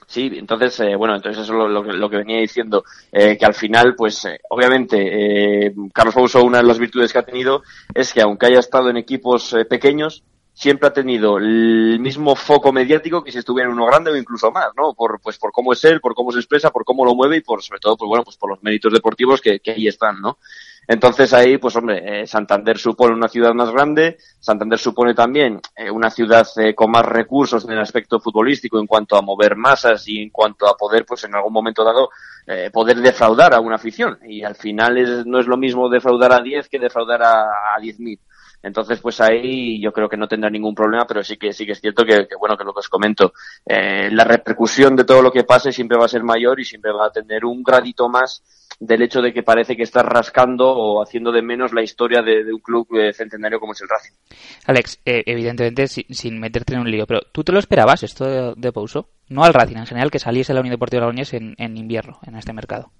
S18: Sí, entonces, eh, bueno, entonces eso es lo, lo que- lo que venía diciendo, eh, que al final, pues, eh, obviamente, eh, Carlos Pouso, una de las virtudes que ha tenido es que aunque haya estado en equipos eh, pequeños, siempre ha tenido el mismo foco mediático que si estuviera en uno grande o incluso más, ¿no? Por, pues, por cómo es él, por cómo se expresa, por cómo lo mueve y por, sobre todo, pues bueno, pues por los méritos deportivos que, que ahí están, ¿no? Entonces ahí, pues hombre, eh, Santander supone una ciudad más grande, Santander supone también eh, una ciudad eh, con más recursos en el aspecto futbolístico en cuanto a mover masas y en cuanto a poder, pues en algún momento dado, poder defraudar a una afición. Y al final es, no es lo mismo defraudar a 10 que defraudar a, a 10.000. Entonces, pues ahí yo creo que no tendrá ningún problema, pero sí que sí que es cierto que, bueno, que lo que os comento, eh, la repercusión de todo lo que pase siempre va a ser mayor y siempre va a tener un gradito más del hecho de que parece que estás rascando o haciendo de menos la historia de, de un club eh, centenario como es el Racing.
S2: Alex, eh, evidentemente si- sin meterte en un lío, pero ¿tú te lo esperabas esto de, de Pouso? No al Racing en general, que saliese la Unión Deportiva Logroñés en, en invierno, en este mercado.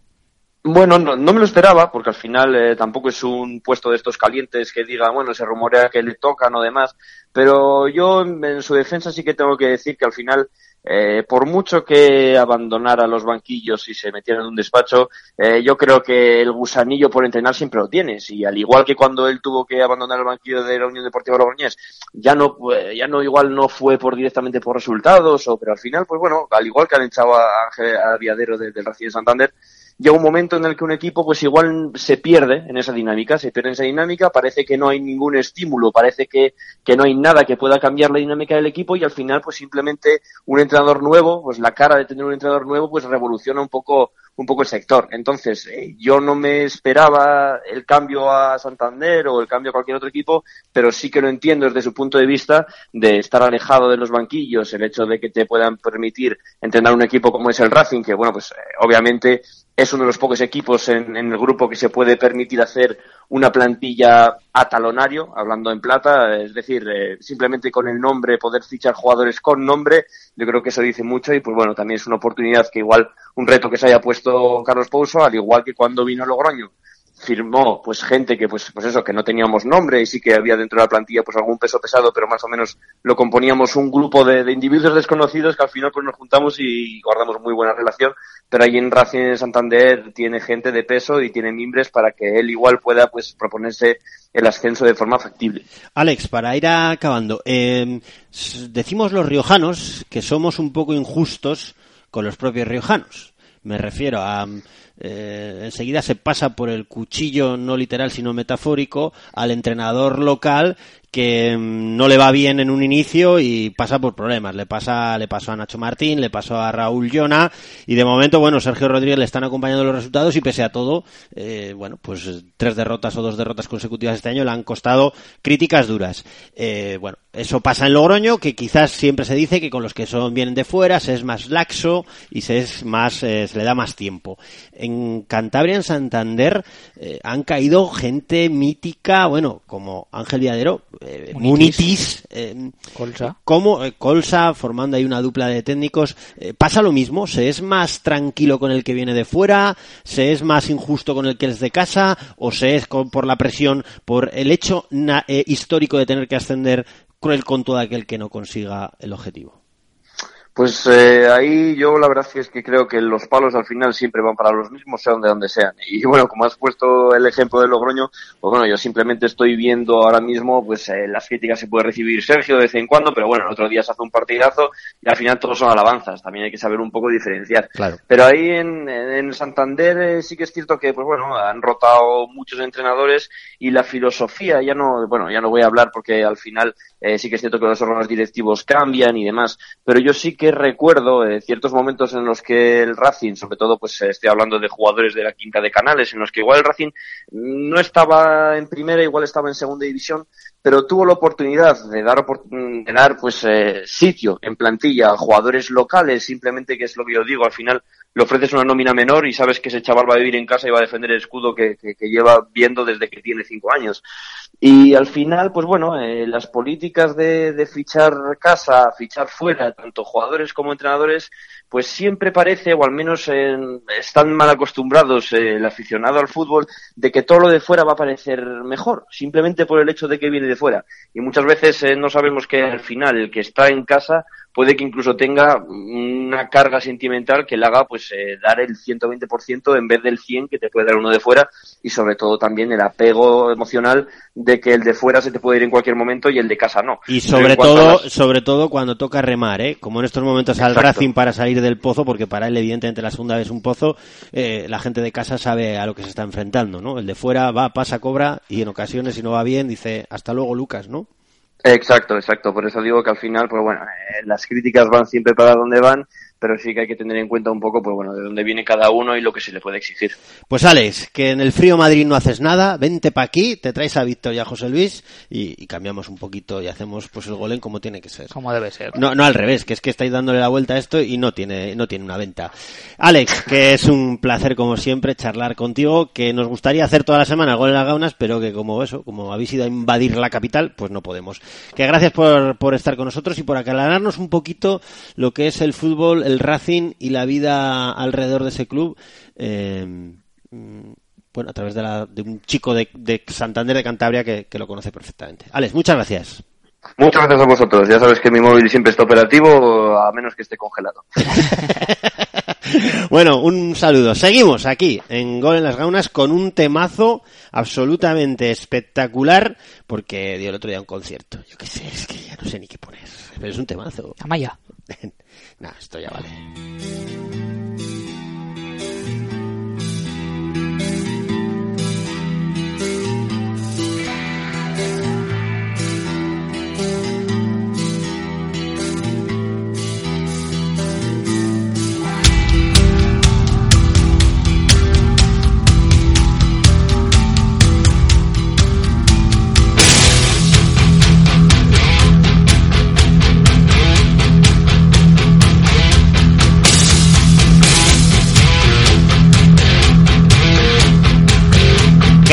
S18: Bueno, no, no me lo esperaba, porque al final eh, tampoco es un puesto de estos calientes que diga, bueno, se rumorea que le tocan o demás, pero yo en, su defensa sí que tengo que decir que al final, eh, por mucho que abandonara los banquillos y se metiera en un despacho, eh, yo creo que el gusanillo por entrenar siempre lo tienes, y al igual que cuando él tuvo que abandonar el banquillo de la Unión Deportiva Logroñés, ya no, eh, ya no igual no fue por directamente por resultados, o, pero al final, pues bueno, al igual que han echado a Ángel Aviadero del de Santander, llega un momento en el que un equipo pues igual se pierde en esa dinámica, se pierde en esa dinámica, parece que no hay ningún estímulo, parece que, que no hay nada que pueda cambiar la dinámica del equipo y al final pues simplemente un entrenador nuevo, pues la cara de tener un entrenador nuevo pues revoluciona un poco un poco el sector. Entonces, eh, yo no me esperaba el cambio a Santander o el cambio a cualquier otro equipo, pero sí que lo entiendo desde su punto de vista de estar alejado de los banquillos, el hecho de que te puedan permitir entrenar un equipo como es el Racing, que bueno, pues eh, obviamente es uno de los pocos equipos en, en el grupo que se puede permitir hacer una plantilla a talonario, hablando en plata, es decir, eh, simplemente con el nombre, poder fichar jugadores con nombre, yo creo que eso dice mucho y pues bueno, también es una oportunidad que igual, un reto que se haya puesto Carlos Pouso, al igual que cuando vino Logroño, firmó pues gente que pues pues eso que no teníamos nombre y sí que había dentro de la plantilla pues algún peso pesado pero más o menos lo componíamos un grupo de, de individuos desconocidos que al final pues nos juntamos y guardamos muy buena relación pero ahí en Racing de Santander tiene gente de peso y tiene mimbres para que él igual pueda pues proponerse el ascenso de forma factible
S1: Alex, para ir acabando, s- decimos los riojanos que somos un poco injustos con los propios riojanos. Me refiero a eh, enseguida se pasa por el cuchillo no literal sino metafórico al entrenador local que mm, no le va bien en un inicio y pasa por problemas. Le pasa, le pasó a Nacho Martín, le pasó a Raúl Llona y de momento, bueno, Sergio Rodríguez le están acompañando los resultados y pese a todo, eh, bueno, pues tres derrotas o dos derrotas consecutivas este año le han costado críticas duras. Eh, bueno, eso pasa en Logroño, que quizás siempre se dice que con los que son vienen de fuera se es más laxo y se es más, eh, se le da más tiempo. En Cantabria, en Santander, han caído gente mítica, bueno, como Ángel Viadero, eh,
S2: Munitis.
S1: Eh,
S2: Colsa.
S1: como Colsa, formando ahí una dupla de técnicos, eh, pasa lo mismo, se es más tranquilo con el que viene de fuera, se es más injusto con el que es de casa, o se es con- por la presión, por el hecho na- eh, histórico de tener que ascender cruel con todo aquel que no consiga el objetivo.
S18: Pues eh, ahí yo la verdad es que creo que los palos al final siempre van para los mismos, sean de donde sean. Y bueno, como has puesto el ejemplo de Logroño, pues bueno, yo simplemente estoy viendo ahora mismo, pues eh, las críticas se puede recibir Sergio de vez en cuando, pero bueno, el otro día se hace un partidazo y al final todos son alabanzas. También hay que saber un poco diferenciar.
S1: Claro.
S18: Pero ahí en, en Santander eh, sí que es cierto que, pues bueno, han rotado muchos entrenadores y la filosofía, ya no, bueno, ya no voy a hablar porque al final eh, sí que es cierto que los órganos directivos cambian y demás, pero yo sí que recuerdo ciertos momentos en los que el Racing, sobre todo pues estoy hablando de jugadores de la quinta de Canales, en los que igual el Racing no estaba en primera, igual estaba en segunda división, pero tuvo la oportunidad de dar, de dar pues eh, sitio en plantilla a jugadores locales, simplemente que es lo que yo digo, al final le ofreces una nómina menor y sabes que ese chaval va a vivir en casa y va a defender el escudo que, que- que lleva viendo desde que tiene cinco años. Y al final, pues bueno, eh, las políticas de, de fichar casa, fichar fuera, tanto jugadores como entrenadores, pues siempre parece, o al menos eh, están mal acostumbrados eh, el aficionado al fútbol, de que todo lo de fuera va a parecer mejor, simplemente por el hecho de que viene de fuera. Y muchas veces eh, no sabemos que al final el que está en casa puede que incluso tenga una carga sentimental que le haga pues eh, dar el 120% en vez del 100 que te puede dar uno de fuera y sobre todo también el apego emocional de que el de fuera se te puede ir en cualquier momento y el de casa no.
S1: Y sobre todo,
S18: las-
S1: sobre todo cuando toca remar, ¿eh? Como en estos momentos al. Racing para salir del pozo, porque para él evidentemente la segunda vez un pozo, eh, la gente de casa sabe a lo que se está enfrentando, ¿no? El de fuera va, pasa, cobra y en ocasiones si no va bien dice hasta luego Lucas, ¿no?
S18: Exacto, exacto. Por eso digo que al final, pues bueno, eh, las críticas van siempre para donde van, pero sí que hay que tener en cuenta un poco, pues bueno, de dónde viene cada uno y lo que se le puede exigir.
S1: Pues Alex, que en el frío Madrid no haces nada, vente pa' aquí, te traes a Víctor y a José Luis y, y cambiamos un poquito y hacemos pues el golén como tiene que ser.
S2: Como debe ser.
S1: No, no al revés, que es que estáis dándole la vuelta a esto y no tiene, no tiene una venta. Alex, que es un placer como siempre charlar contigo, que nos gustaría hacer toda la semana el gol en las gaunas, pero que como eso, como habéis ido a invadir la capital, pues no podemos. Que gracias por, por estar con nosotros y por aclararnos un poquito lo que es el fútbol, el Racing y la vida alrededor de ese club. eh, bueno, a través de, la- de un chico de, de Santander de Cantabria que, que lo conoce perfectamente. Alex, muchas gracias.
S18: Muchas gracias a vosotros. Ya sabes que mi móvil siempre está operativo, a menos que esté congelado.
S1: Bueno, un saludo. Seguimos aquí en Gol en las Gaunas con un temazo absolutamente espectacular porque dio el otro día un concierto. Yo qué sé, es que ya no sé ni qué poner. Pero es un temazo.
S2: Amaya.
S1: nah, esto ya vale.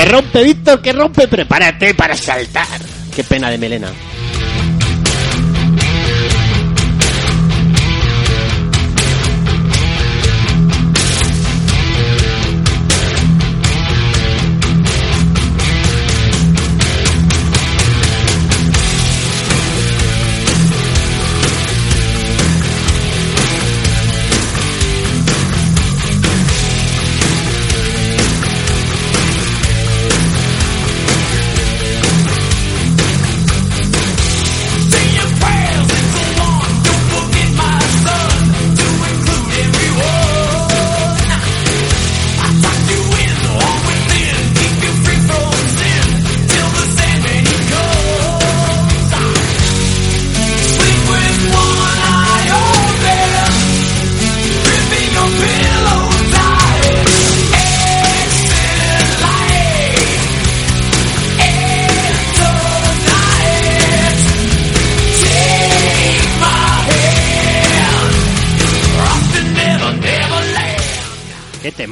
S1: Que rompe, Víctor, que rompe. Prepárate para saltar. Qué pena de melena.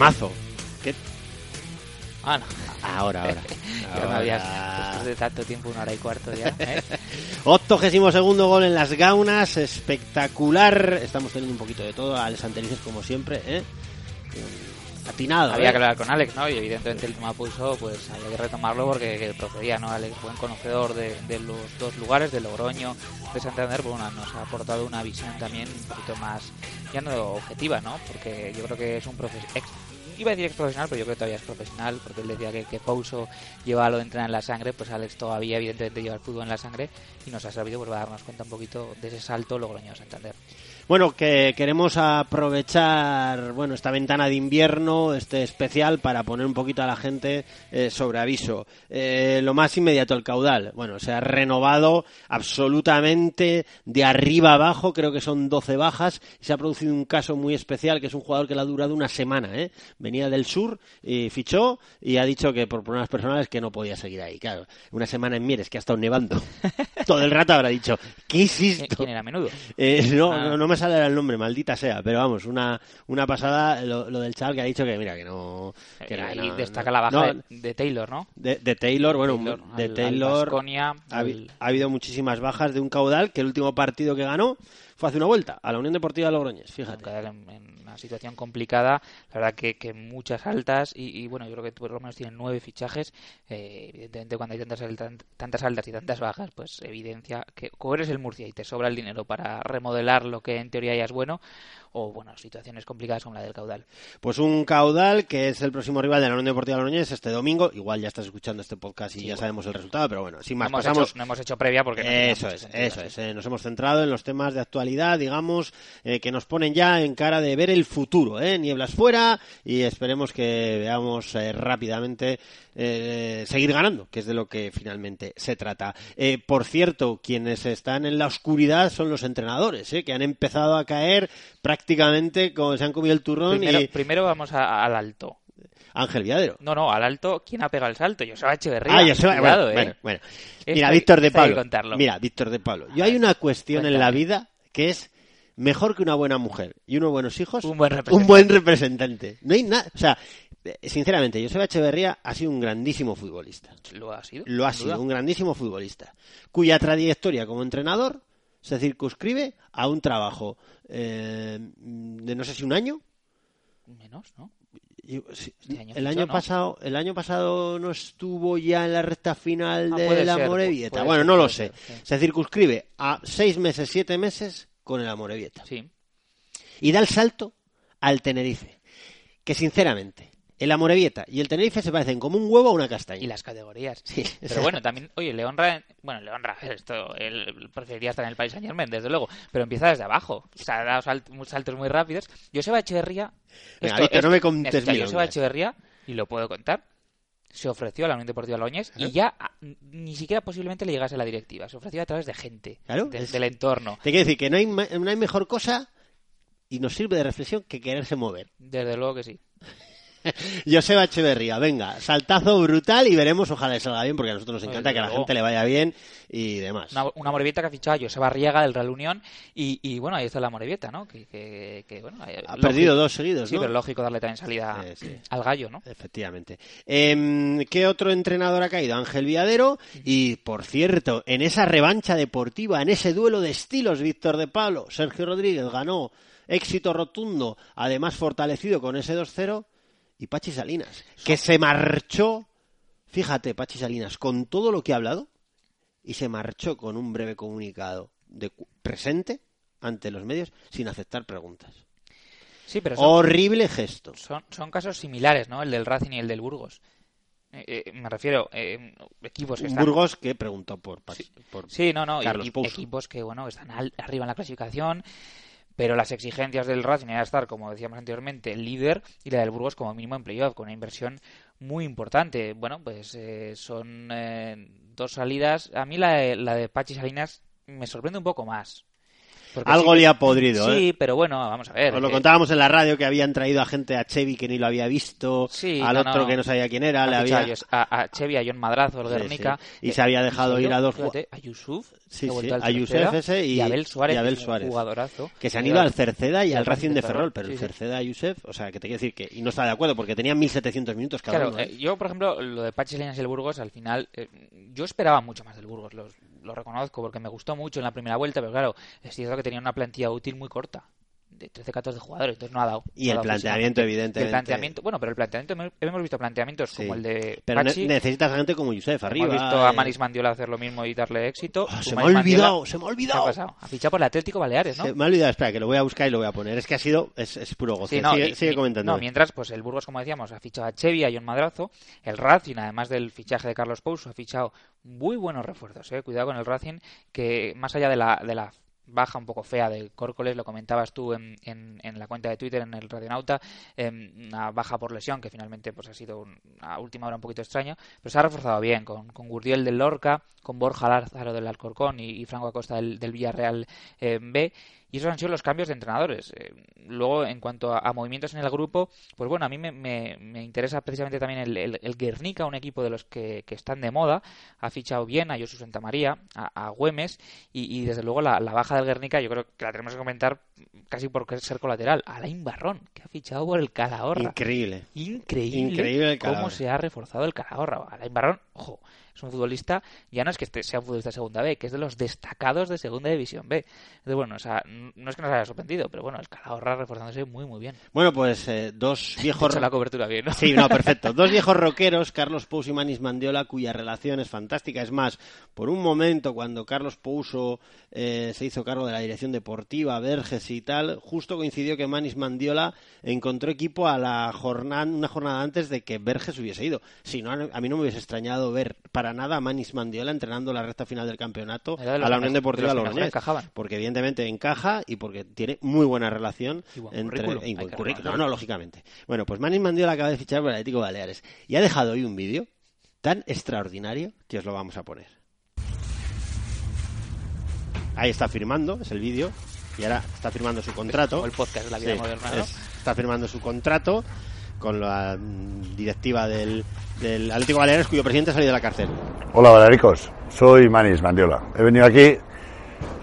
S1: Temazo. Qué...
S2: Ah, no.
S1: Ahora, ahora.
S2: Ya me habías,
S1: Ahora.
S2: después de tanto tiempo, una hora y cuarto ya. ¿eh?
S1: Octogésimo segundo gol en las gaunas, espectacular. Estamos teniendo un poquito de todo, Alex Anterices como siempre, ¿eh? Atinado.
S2: Había
S1: ¿eh?
S2: que hablar con Alex, ¿no? Y evidentemente el tema pulso, pues había que retomarlo porque que procedía, ¿no? Alex, buen conocedor de, de los dos lugares, de Logroño, de Santander, pues bueno, nos ha aportado una visión también un poquito más, ya no objetiva, ¿no? Porque yo creo que es un profesional, iba a decir profesional, pero yo creo que todavía es profesional, porque él decía que, que Pouso lleva lo de entrenar en la sangre, pues Alex todavía evidentemente lleva el fútbol en la sangre y nos ha servido pues, para darnos cuenta un poquito de ese salto Logroño-Santander.
S1: Bueno, que queremos aprovechar bueno esta ventana de invierno, este especial, para poner un poquito a la gente eh, sobre aviso. Eh, lo más inmediato, el caudal. Bueno, se ha renovado absolutamente de arriba abajo, creo que son 12 bajas, se ha producido un caso muy especial, que es un jugador que le ha durado una semana. ¿eh? Venía del sur, y fichó, y ha dicho que por problemas personales que no podía seguir ahí. Claro, una semana en Mieres, que ha estado nevando. Todo el rato habrá dicho, ¿qué hiciste?
S2: ¿Quién era menudo?
S1: Eh, no,
S2: Ah.
S1: no, no me sale el nombre, maldita sea, pero vamos, una, una pasada lo, lo del chaval que ha dicho que mira, que no... Que
S2: Eh,
S1: no,
S2: ahí
S1: no,
S2: destaca
S1: no.
S2: la baja
S1: No,
S2: de, de Taylor, ¿no?
S1: de, de Taylor, bueno,
S2: Taylor,
S1: de
S2: al- al
S1: Taylor
S2: Baskonia,
S1: ha, habi-
S2: al-
S1: ha habido muchísimas bajas de un caudal que el último partido que ganó fue hace una vuelta a la Unión Deportiva de Logroñez, fíjate.
S2: En, en una situación complicada, la verdad que, que muchas altas y, y, bueno, yo creo que por lo menos tienen nueve fichajes. Eh, evidentemente cuando hay tantas, tantas altas y tantas bajas, pues evidencia que o eres el Murcia y te sobra el dinero para remodelar lo que en teoría ya es bueno, o bueno, situaciones complicadas como la del caudal.
S1: Pues un caudal que es el próximo rival de la Unión Deportiva de Logroñez este domingo, igual ya estás escuchando este podcast y
S2: Sí,
S1: ya
S2: bueno.
S1: sabemos el resultado, pero bueno, sin más
S2: no,
S1: pasamos...
S2: hecho, no hemos hecho previa porque no
S1: Eso es,
S2: sentido,
S1: eso es. eh, Nos hemos centrado en los temas de actualidad, digamos, eh, que nos ponen ya en cara de ver el futuro, ¿eh? Nieblas fuera y esperemos que veamos eh, rápidamente seguir ganando, que es de lo que finalmente se trata. Por cierto, quienes están en la oscuridad son los entrenadores, que han empezado a caer prácticamente como se han comido el turrón
S2: Primero,
S1: y
S2: primero vamos a- al alto.
S1: Ángel Viadero.
S2: No, no, al alto, ¿quién ha pegado el salto? Joseba Echeverría.
S1: Ah, Joseba-
S2: Cuidado,
S1: bueno,
S2: eh.
S1: bueno, Mira, Víctor de Pablo. Mira, Víctor de Pablo. Yo hay una cuestión en la vida que es mejor que una buena mujer y unos buenos hijos.
S2: Un buen
S1: Un buen representante. No hay nada. O sea, sinceramente, Joseba Echeverría ha sido un grandísimo futbolista.
S2: Lo ha sido.
S1: Lo ha
S2: duda.
S1: sido, un grandísimo futbolista. Cuya trayectoria como entrenador se circunscribe a un trabajo eh, de no sé si un año.
S2: Menos, ¿no?
S1: Yo- sí,
S2: Este año
S1: el año
S2: ¿no?
S1: pasado el año pasado no estuvo ya en la recta final
S2: Ah,
S1: de la
S2: ser,
S1: Morevieta
S2: puede
S1: bueno
S2: ser,
S1: no lo sé
S2: ser, sí.
S1: se circunscribe a seis meses siete meses con el Amorebieta
S2: Sí.
S1: y da el salto al Tenerife que sinceramente el Amorebieta y el Tenerife se parecen como un huevo a una castaña
S2: Y las categorías.
S1: Sí,
S2: Pero bueno, también, oye, le honra, bueno, le honra, esto, él preferiría estar en el País Saint Germain, desde luego, pero empieza desde abajo, o sea, ha dado saltos muy rápidos. Joseba Echeverría,
S1: Venga, Víctor, no me contes milongas.
S2: Joseba Echeverría, y lo puedo contar, se ofreció a la Unión Deportiva
S1: ¿Eh?
S2: y ya ah, ni siquiera posiblemente le llegase a la directiva, se ofreció a través de gente,
S1: Claro,
S2: de- del entorno.
S1: te quiero decir que no hay, no hay mejor cosa y nos sirve de reflexión que quererse mover
S2: Desde luego que sí.
S1: Joseba Echeverría, venga, saltazo brutal y veremos, ojalá le salga bien, porque a nosotros nos encanta que a la gente le vaya bien y demás.
S2: Una, una Morevieta que ha fichado a Joseba Riega del Real Unión y, y, bueno, ahí está la Morevieta, ¿no? Que, que, que, bueno, eh,
S1: Ha
S2: lógico-
S1: perdido dos seguidos,
S2: Sí,
S1: ¿no?
S2: pero lógico darle también salida al gallo, ¿no?
S1: Efectivamente. Em, ¿Qué otro entrenador ha caído? Ángel Viadero. Y, por cierto, en esa revancha deportiva, en ese duelo de estilos, Víctor de Pablo, Sergio Rodríguez ganó éxito rotundo, además fortalecido con ese 2-0. Y Pachi Salinas, que se marchó, fíjate, Pachi Salinas, con todo lo que ha hablado, y se marchó con un breve comunicado de presente ante los medios sin aceptar preguntas.
S2: Sí, pero son-
S1: Horrible gesto.
S2: Son, son casos similares, ¿no? El del Racing y el del Burgos. Eh, eh, me refiero, eh, equipos que están...
S1: Burgos que preguntó por, Pachi- por
S2: Sí, no, no, equipos que, bueno, están al- arriba en la clasificación, pero las exigencias del Racing era estar, como decíamos anteriormente, líder y la del Burgos como mínimo en playoff, con una inversión muy importante. Bueno, pues eh, son eh, dos salidas. A mí la de, la de Pachi Salinas me sorprende un poco más. Porque
S1: Algo
S2: sí
S1: le ha podrido,
S2: Sí,
S1: ¿eh?
S2: pero bueno, vamos a ver.
S1: Os lo
S2: eh,
S1: contábamos en la radio que habían traído a gente a Chevy que ni lo había visto,
S2: Sí,
S1: al
S2: no,
S1: otro
S2: no.
S1: que no sabía quién era, le había...
S2: a, a Chevy, a John Madrazo, el
S1: Sí,
S2: Guernica.
S1: Y se había dejado ir a dos
S2: fíjate, a Yusuf,
S1: Sí, sí, a Yusef ese y,
S2: y Abel Suárez,
S1: y Abel Suárez.
S2: jugadorazo.
S1: Que se han ido
S2: al-
S1: Cerceda y al Racing de Ferrol, pero el. Cerceda a Yusef, o sea, que te quiero decir que... Y no está de acuerdo porque tenían 1.700 minutos cada
S2: Claro,
S1: uno. ¿eh?
S2: eh, yo, por ejemplo, lo de Pachi Salinas y el Burgos, al final, eh, yo esperaba mucho más del Burgos, lo, lo reconozco, porque me gustó mucho en la primera vuelta, pero claro, es cierto que tenía una plantilla útil muy corta, de 13-14 jugadores, entonces no ha dado.
S1: Y
S2: no
S1: el
S2: dado
S1: planteamiento, evidentemente.
S2: El planteamiento, bueno, pero el planteamiento, hemos- visto planteamientos como el de
S1: Pero
S2: Pachi,
S1: necesitas gente como Yusef arriba.
S2: Hemos visto a
S1: eh.
S2: Manis Mandiola hacer lo mismo y darle éxito.
S1: Ah,
S2: Tú,
S1: se me ha olvidado, se me ha
S2: ¿qué
S1: olvidado.
S2: ha pasado? Ha fichado por el Atlético Baleares, ¿no?
S1: Se me ha olvidado, espera, que lo voy a buscar y lo voy a poner. Es que ha sido... Es, es puro goce.
S2: Sí, no,
S1: sigue
S2: y-
S1: sigue
S2: y-
S1: comentando.
S2: no, mientras, pues el Burgos, como decíamos, ha fichado a Chevy, a John Madrazo. El Racing, además del fichaje de Carlos Pouso, ha fichado muy buenos refuerzos. Eh. Cuidado con el Racing, que más allá de la, de la baja un poco fea de Córcoles, lo comentabas tú en, en, la cuenta de Twitter, en el Radionauta, eh, una baja por lesión que finalmente pues ha sido un- a última hora un poquito extraño, pero se ha reforzado bien con, con Gurdiel del Lorca, con Borja Lázaro del Alcorcón y, y Franco Acosta del, del Villarreal eh, B. Y esos han sido los cambios de entrenadores. Eh, luego, en cuanto a, a movimientos en el grupo, pues bueno, a mí me, me- me interesa precisamente también el, el, el Guernica, un equipo de los que, que están de moda. Ha fichado bien a Josu Santamaría, a, a Güemes, y, y desde luego la, la baja del Guernica yo creo que la tenemos que comentar casi por ser colateral. Alain Barrón, que ha fichado por el Calahorra.
S1: Increíble.
S2: Increíble,
S1: Increíble el
S2: cómo se ha reforzado el Calahorra. Alain Barrón, ojo, es un futbolista, ya no es que sea un futbolista de segunda B, que es de los destacados de segunda división B. Entonces, bueno, o sea, no es que nos haya sorprendido, pero bueno, el Calahorra reforzándose muy, muy bien.
S1: Bueno, pues eh, dos viejos...
S2: He hecho la cobertura bien, ¿no?
S1: Sí, no, perfecto. Dos viejos rockeros, Carlos Pouso y Manis Mandiola, cuya relación es fantástica. Es más, por un momento, cuando Carlos Pouso eh, se hizo cargo de la dirección deportiva, Verges y tal, justo coincidió que Manis Mandiola encontró equipo a la jornada, una jornada antes de que Verges hubiese ido. Si no, a mí no me hubiese extrañado ver para nada a Manis Mandiola entrenando la recta final del campeonato
S2: de
S1: a la Unión Deportiva Logroñés. Porque evidentemente encaja y porque tiene muy buena relación
S2: Y buen
S1: entre
S2: currículum,
S1: y
S2: hay
S1: buen
S2: que
S1: currículum. No, no, lógicamente. Bueno, pues Manis Mandiola acaba de fichar por el Atlético Baleares y ha dejado hoy un vídeo tan extraordinario que os lo vamos a poner. Ahí está firmando, es el vídeo, y ahora está firmando su contrato.
S2: Como el podcast de la vida
S1: Sí,
S2: moderna, ¿no?
S1: es- está firmando su contrato con la mm, directiva del, del Atlético Baleares, cuyo presidente ha salido de la cárcel.
S19: Hola, Valericos. Soy Manis Mandiola. He venido aquí, el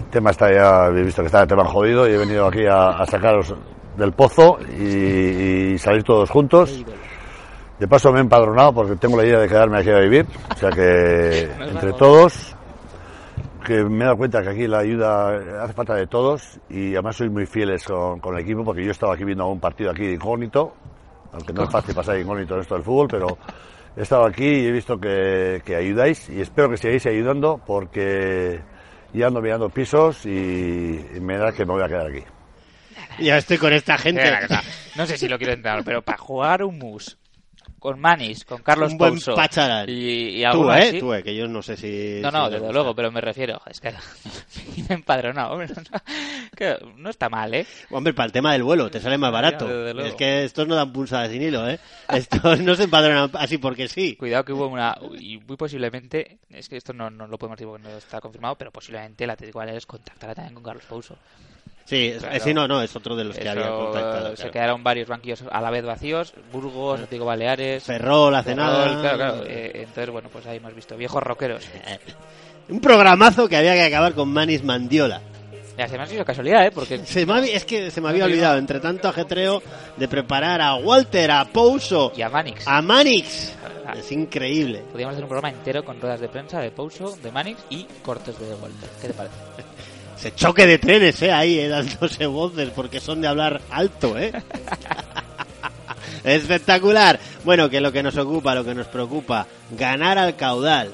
S19: tema está ya, habéis visto que está el tema jodido, y he venido aquí a, a sacaros del pozo y, y salir todos juntos. De paso me he empadronado porque tengo la idea de quedarme aquí a vivir. O sea que entre todos, que me he dado cuenta que aquí la ayuda hace falta de todos y además sois muy fieles con, con el equipo porque yo he estado aquí viendo un partido aquí de incógnito, aunque no es fácil pasar incógnito en esto del fútbol, pero he estado aquí y he visto que, que ayudáis y espero que sigáis ayudando porque ya ando mirando pisos y, y me da que me voy a quedar aquí.
S1: Ya estoy con esta gente.
S2: No sé si lo quiero entender, pero para jugar un mus con Manis, con Carlos
S1: un buen
S2: Pouso
S1: pacharán.
S2: y, y
S1: tú, ¿eh?
S2: así-
S1: Tú, ¿eh? Que yo no sé si...
S2: No,
S1: si
S2: no,
S1: me
S2: desde luego, pero me refiero, es que me empadronado, hombre, no, que no está mal, ¿eh?
S1: Hombre, para el tema del vuelo, te sale más barato. Es que estos no dan pulsadas sin hilo, ¿eh? Estos no se empadronan así porque sí.
S2: Cuidado que hubo una, y muy posiblemente, es que esto no, no lo podemos decir porque no está confirmado, pero posiblemente el Atlético Baleares contactará también con Carlos Pouso.
S1: Sí,
S2: Claro.
S1: sí, no, no, es otro de los que había contactado.
S2: Se
S1: claro.
S2: quedaron varios banquillos a la vez vacíos, Burgos, Atlético Baleares,
S1: Ferrol, hace nada.
S2: Claro, claro. eh, entonces, bueno, pues ahí hemos visto viejos rockeros.
S1: Un programazo que había que acabar con Manis Mandiola.
S2: Ya, se me ha sido casualidad, ¿eh? Porque
S1: Se me había- es que se me había olvidado, entre tanto ajetreo, de preparar a Walter, a Pouso,
S2: y a Manix.
S1: a Manix. Es increíble.
S2: Podríamos hacer un programa entero con ruedas de prensa de Pouso, de Manix y cortes de Walter. ¿Qué te parece?
S1: Se choque de trenes, ¿eh? Ahí, eh, dándose voces, porque son de hablar alto, ¿eh? Espectacular. Bueno, que lo que nos ocupa, lo que nos preocupa, ganar al caudal,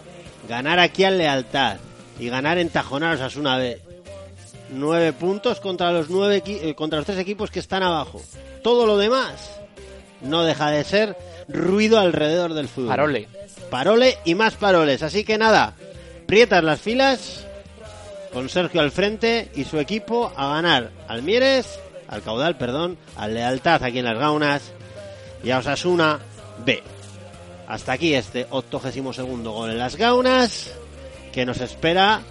S1: ganar aquí al lealtad y ganar en tajonaros a una vez. Nueve puntos contra los nueve eh, contra los tres equipos que están abajo. Todo lo demás no deja de ser ruido alrededor del fútbol.
S2: Parole.
S1: Parole y más paroles. Así que nada, prietas las filas con Sergio al frente y su equipo a ganar al Mieres, al caudal, perdón, al Lealtad aquí en las Gaunas y a Osasuna B. Hasta aquí este 82 segundo gol en las Gaunas que nos espera.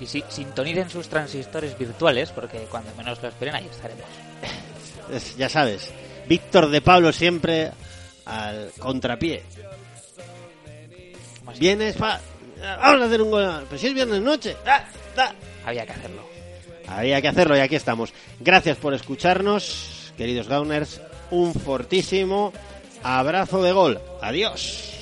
S2: Y si sintonicen sus transistores virtuales, porque cuando menos lo esperen, ahí estaremos.
S1: es- ya sabes, Víctor de Pablo siempre al contrapié. Vienes, pa, vamos a hacer un gol. Pero si es viernes noche. Ah, ah.
S2: Había que hacerlo.
S1: Había que hacerlo y aquí estamos. Gracias por escucharnos, queridos Gauners. Un fortísimo abrazo de gol. Adiós.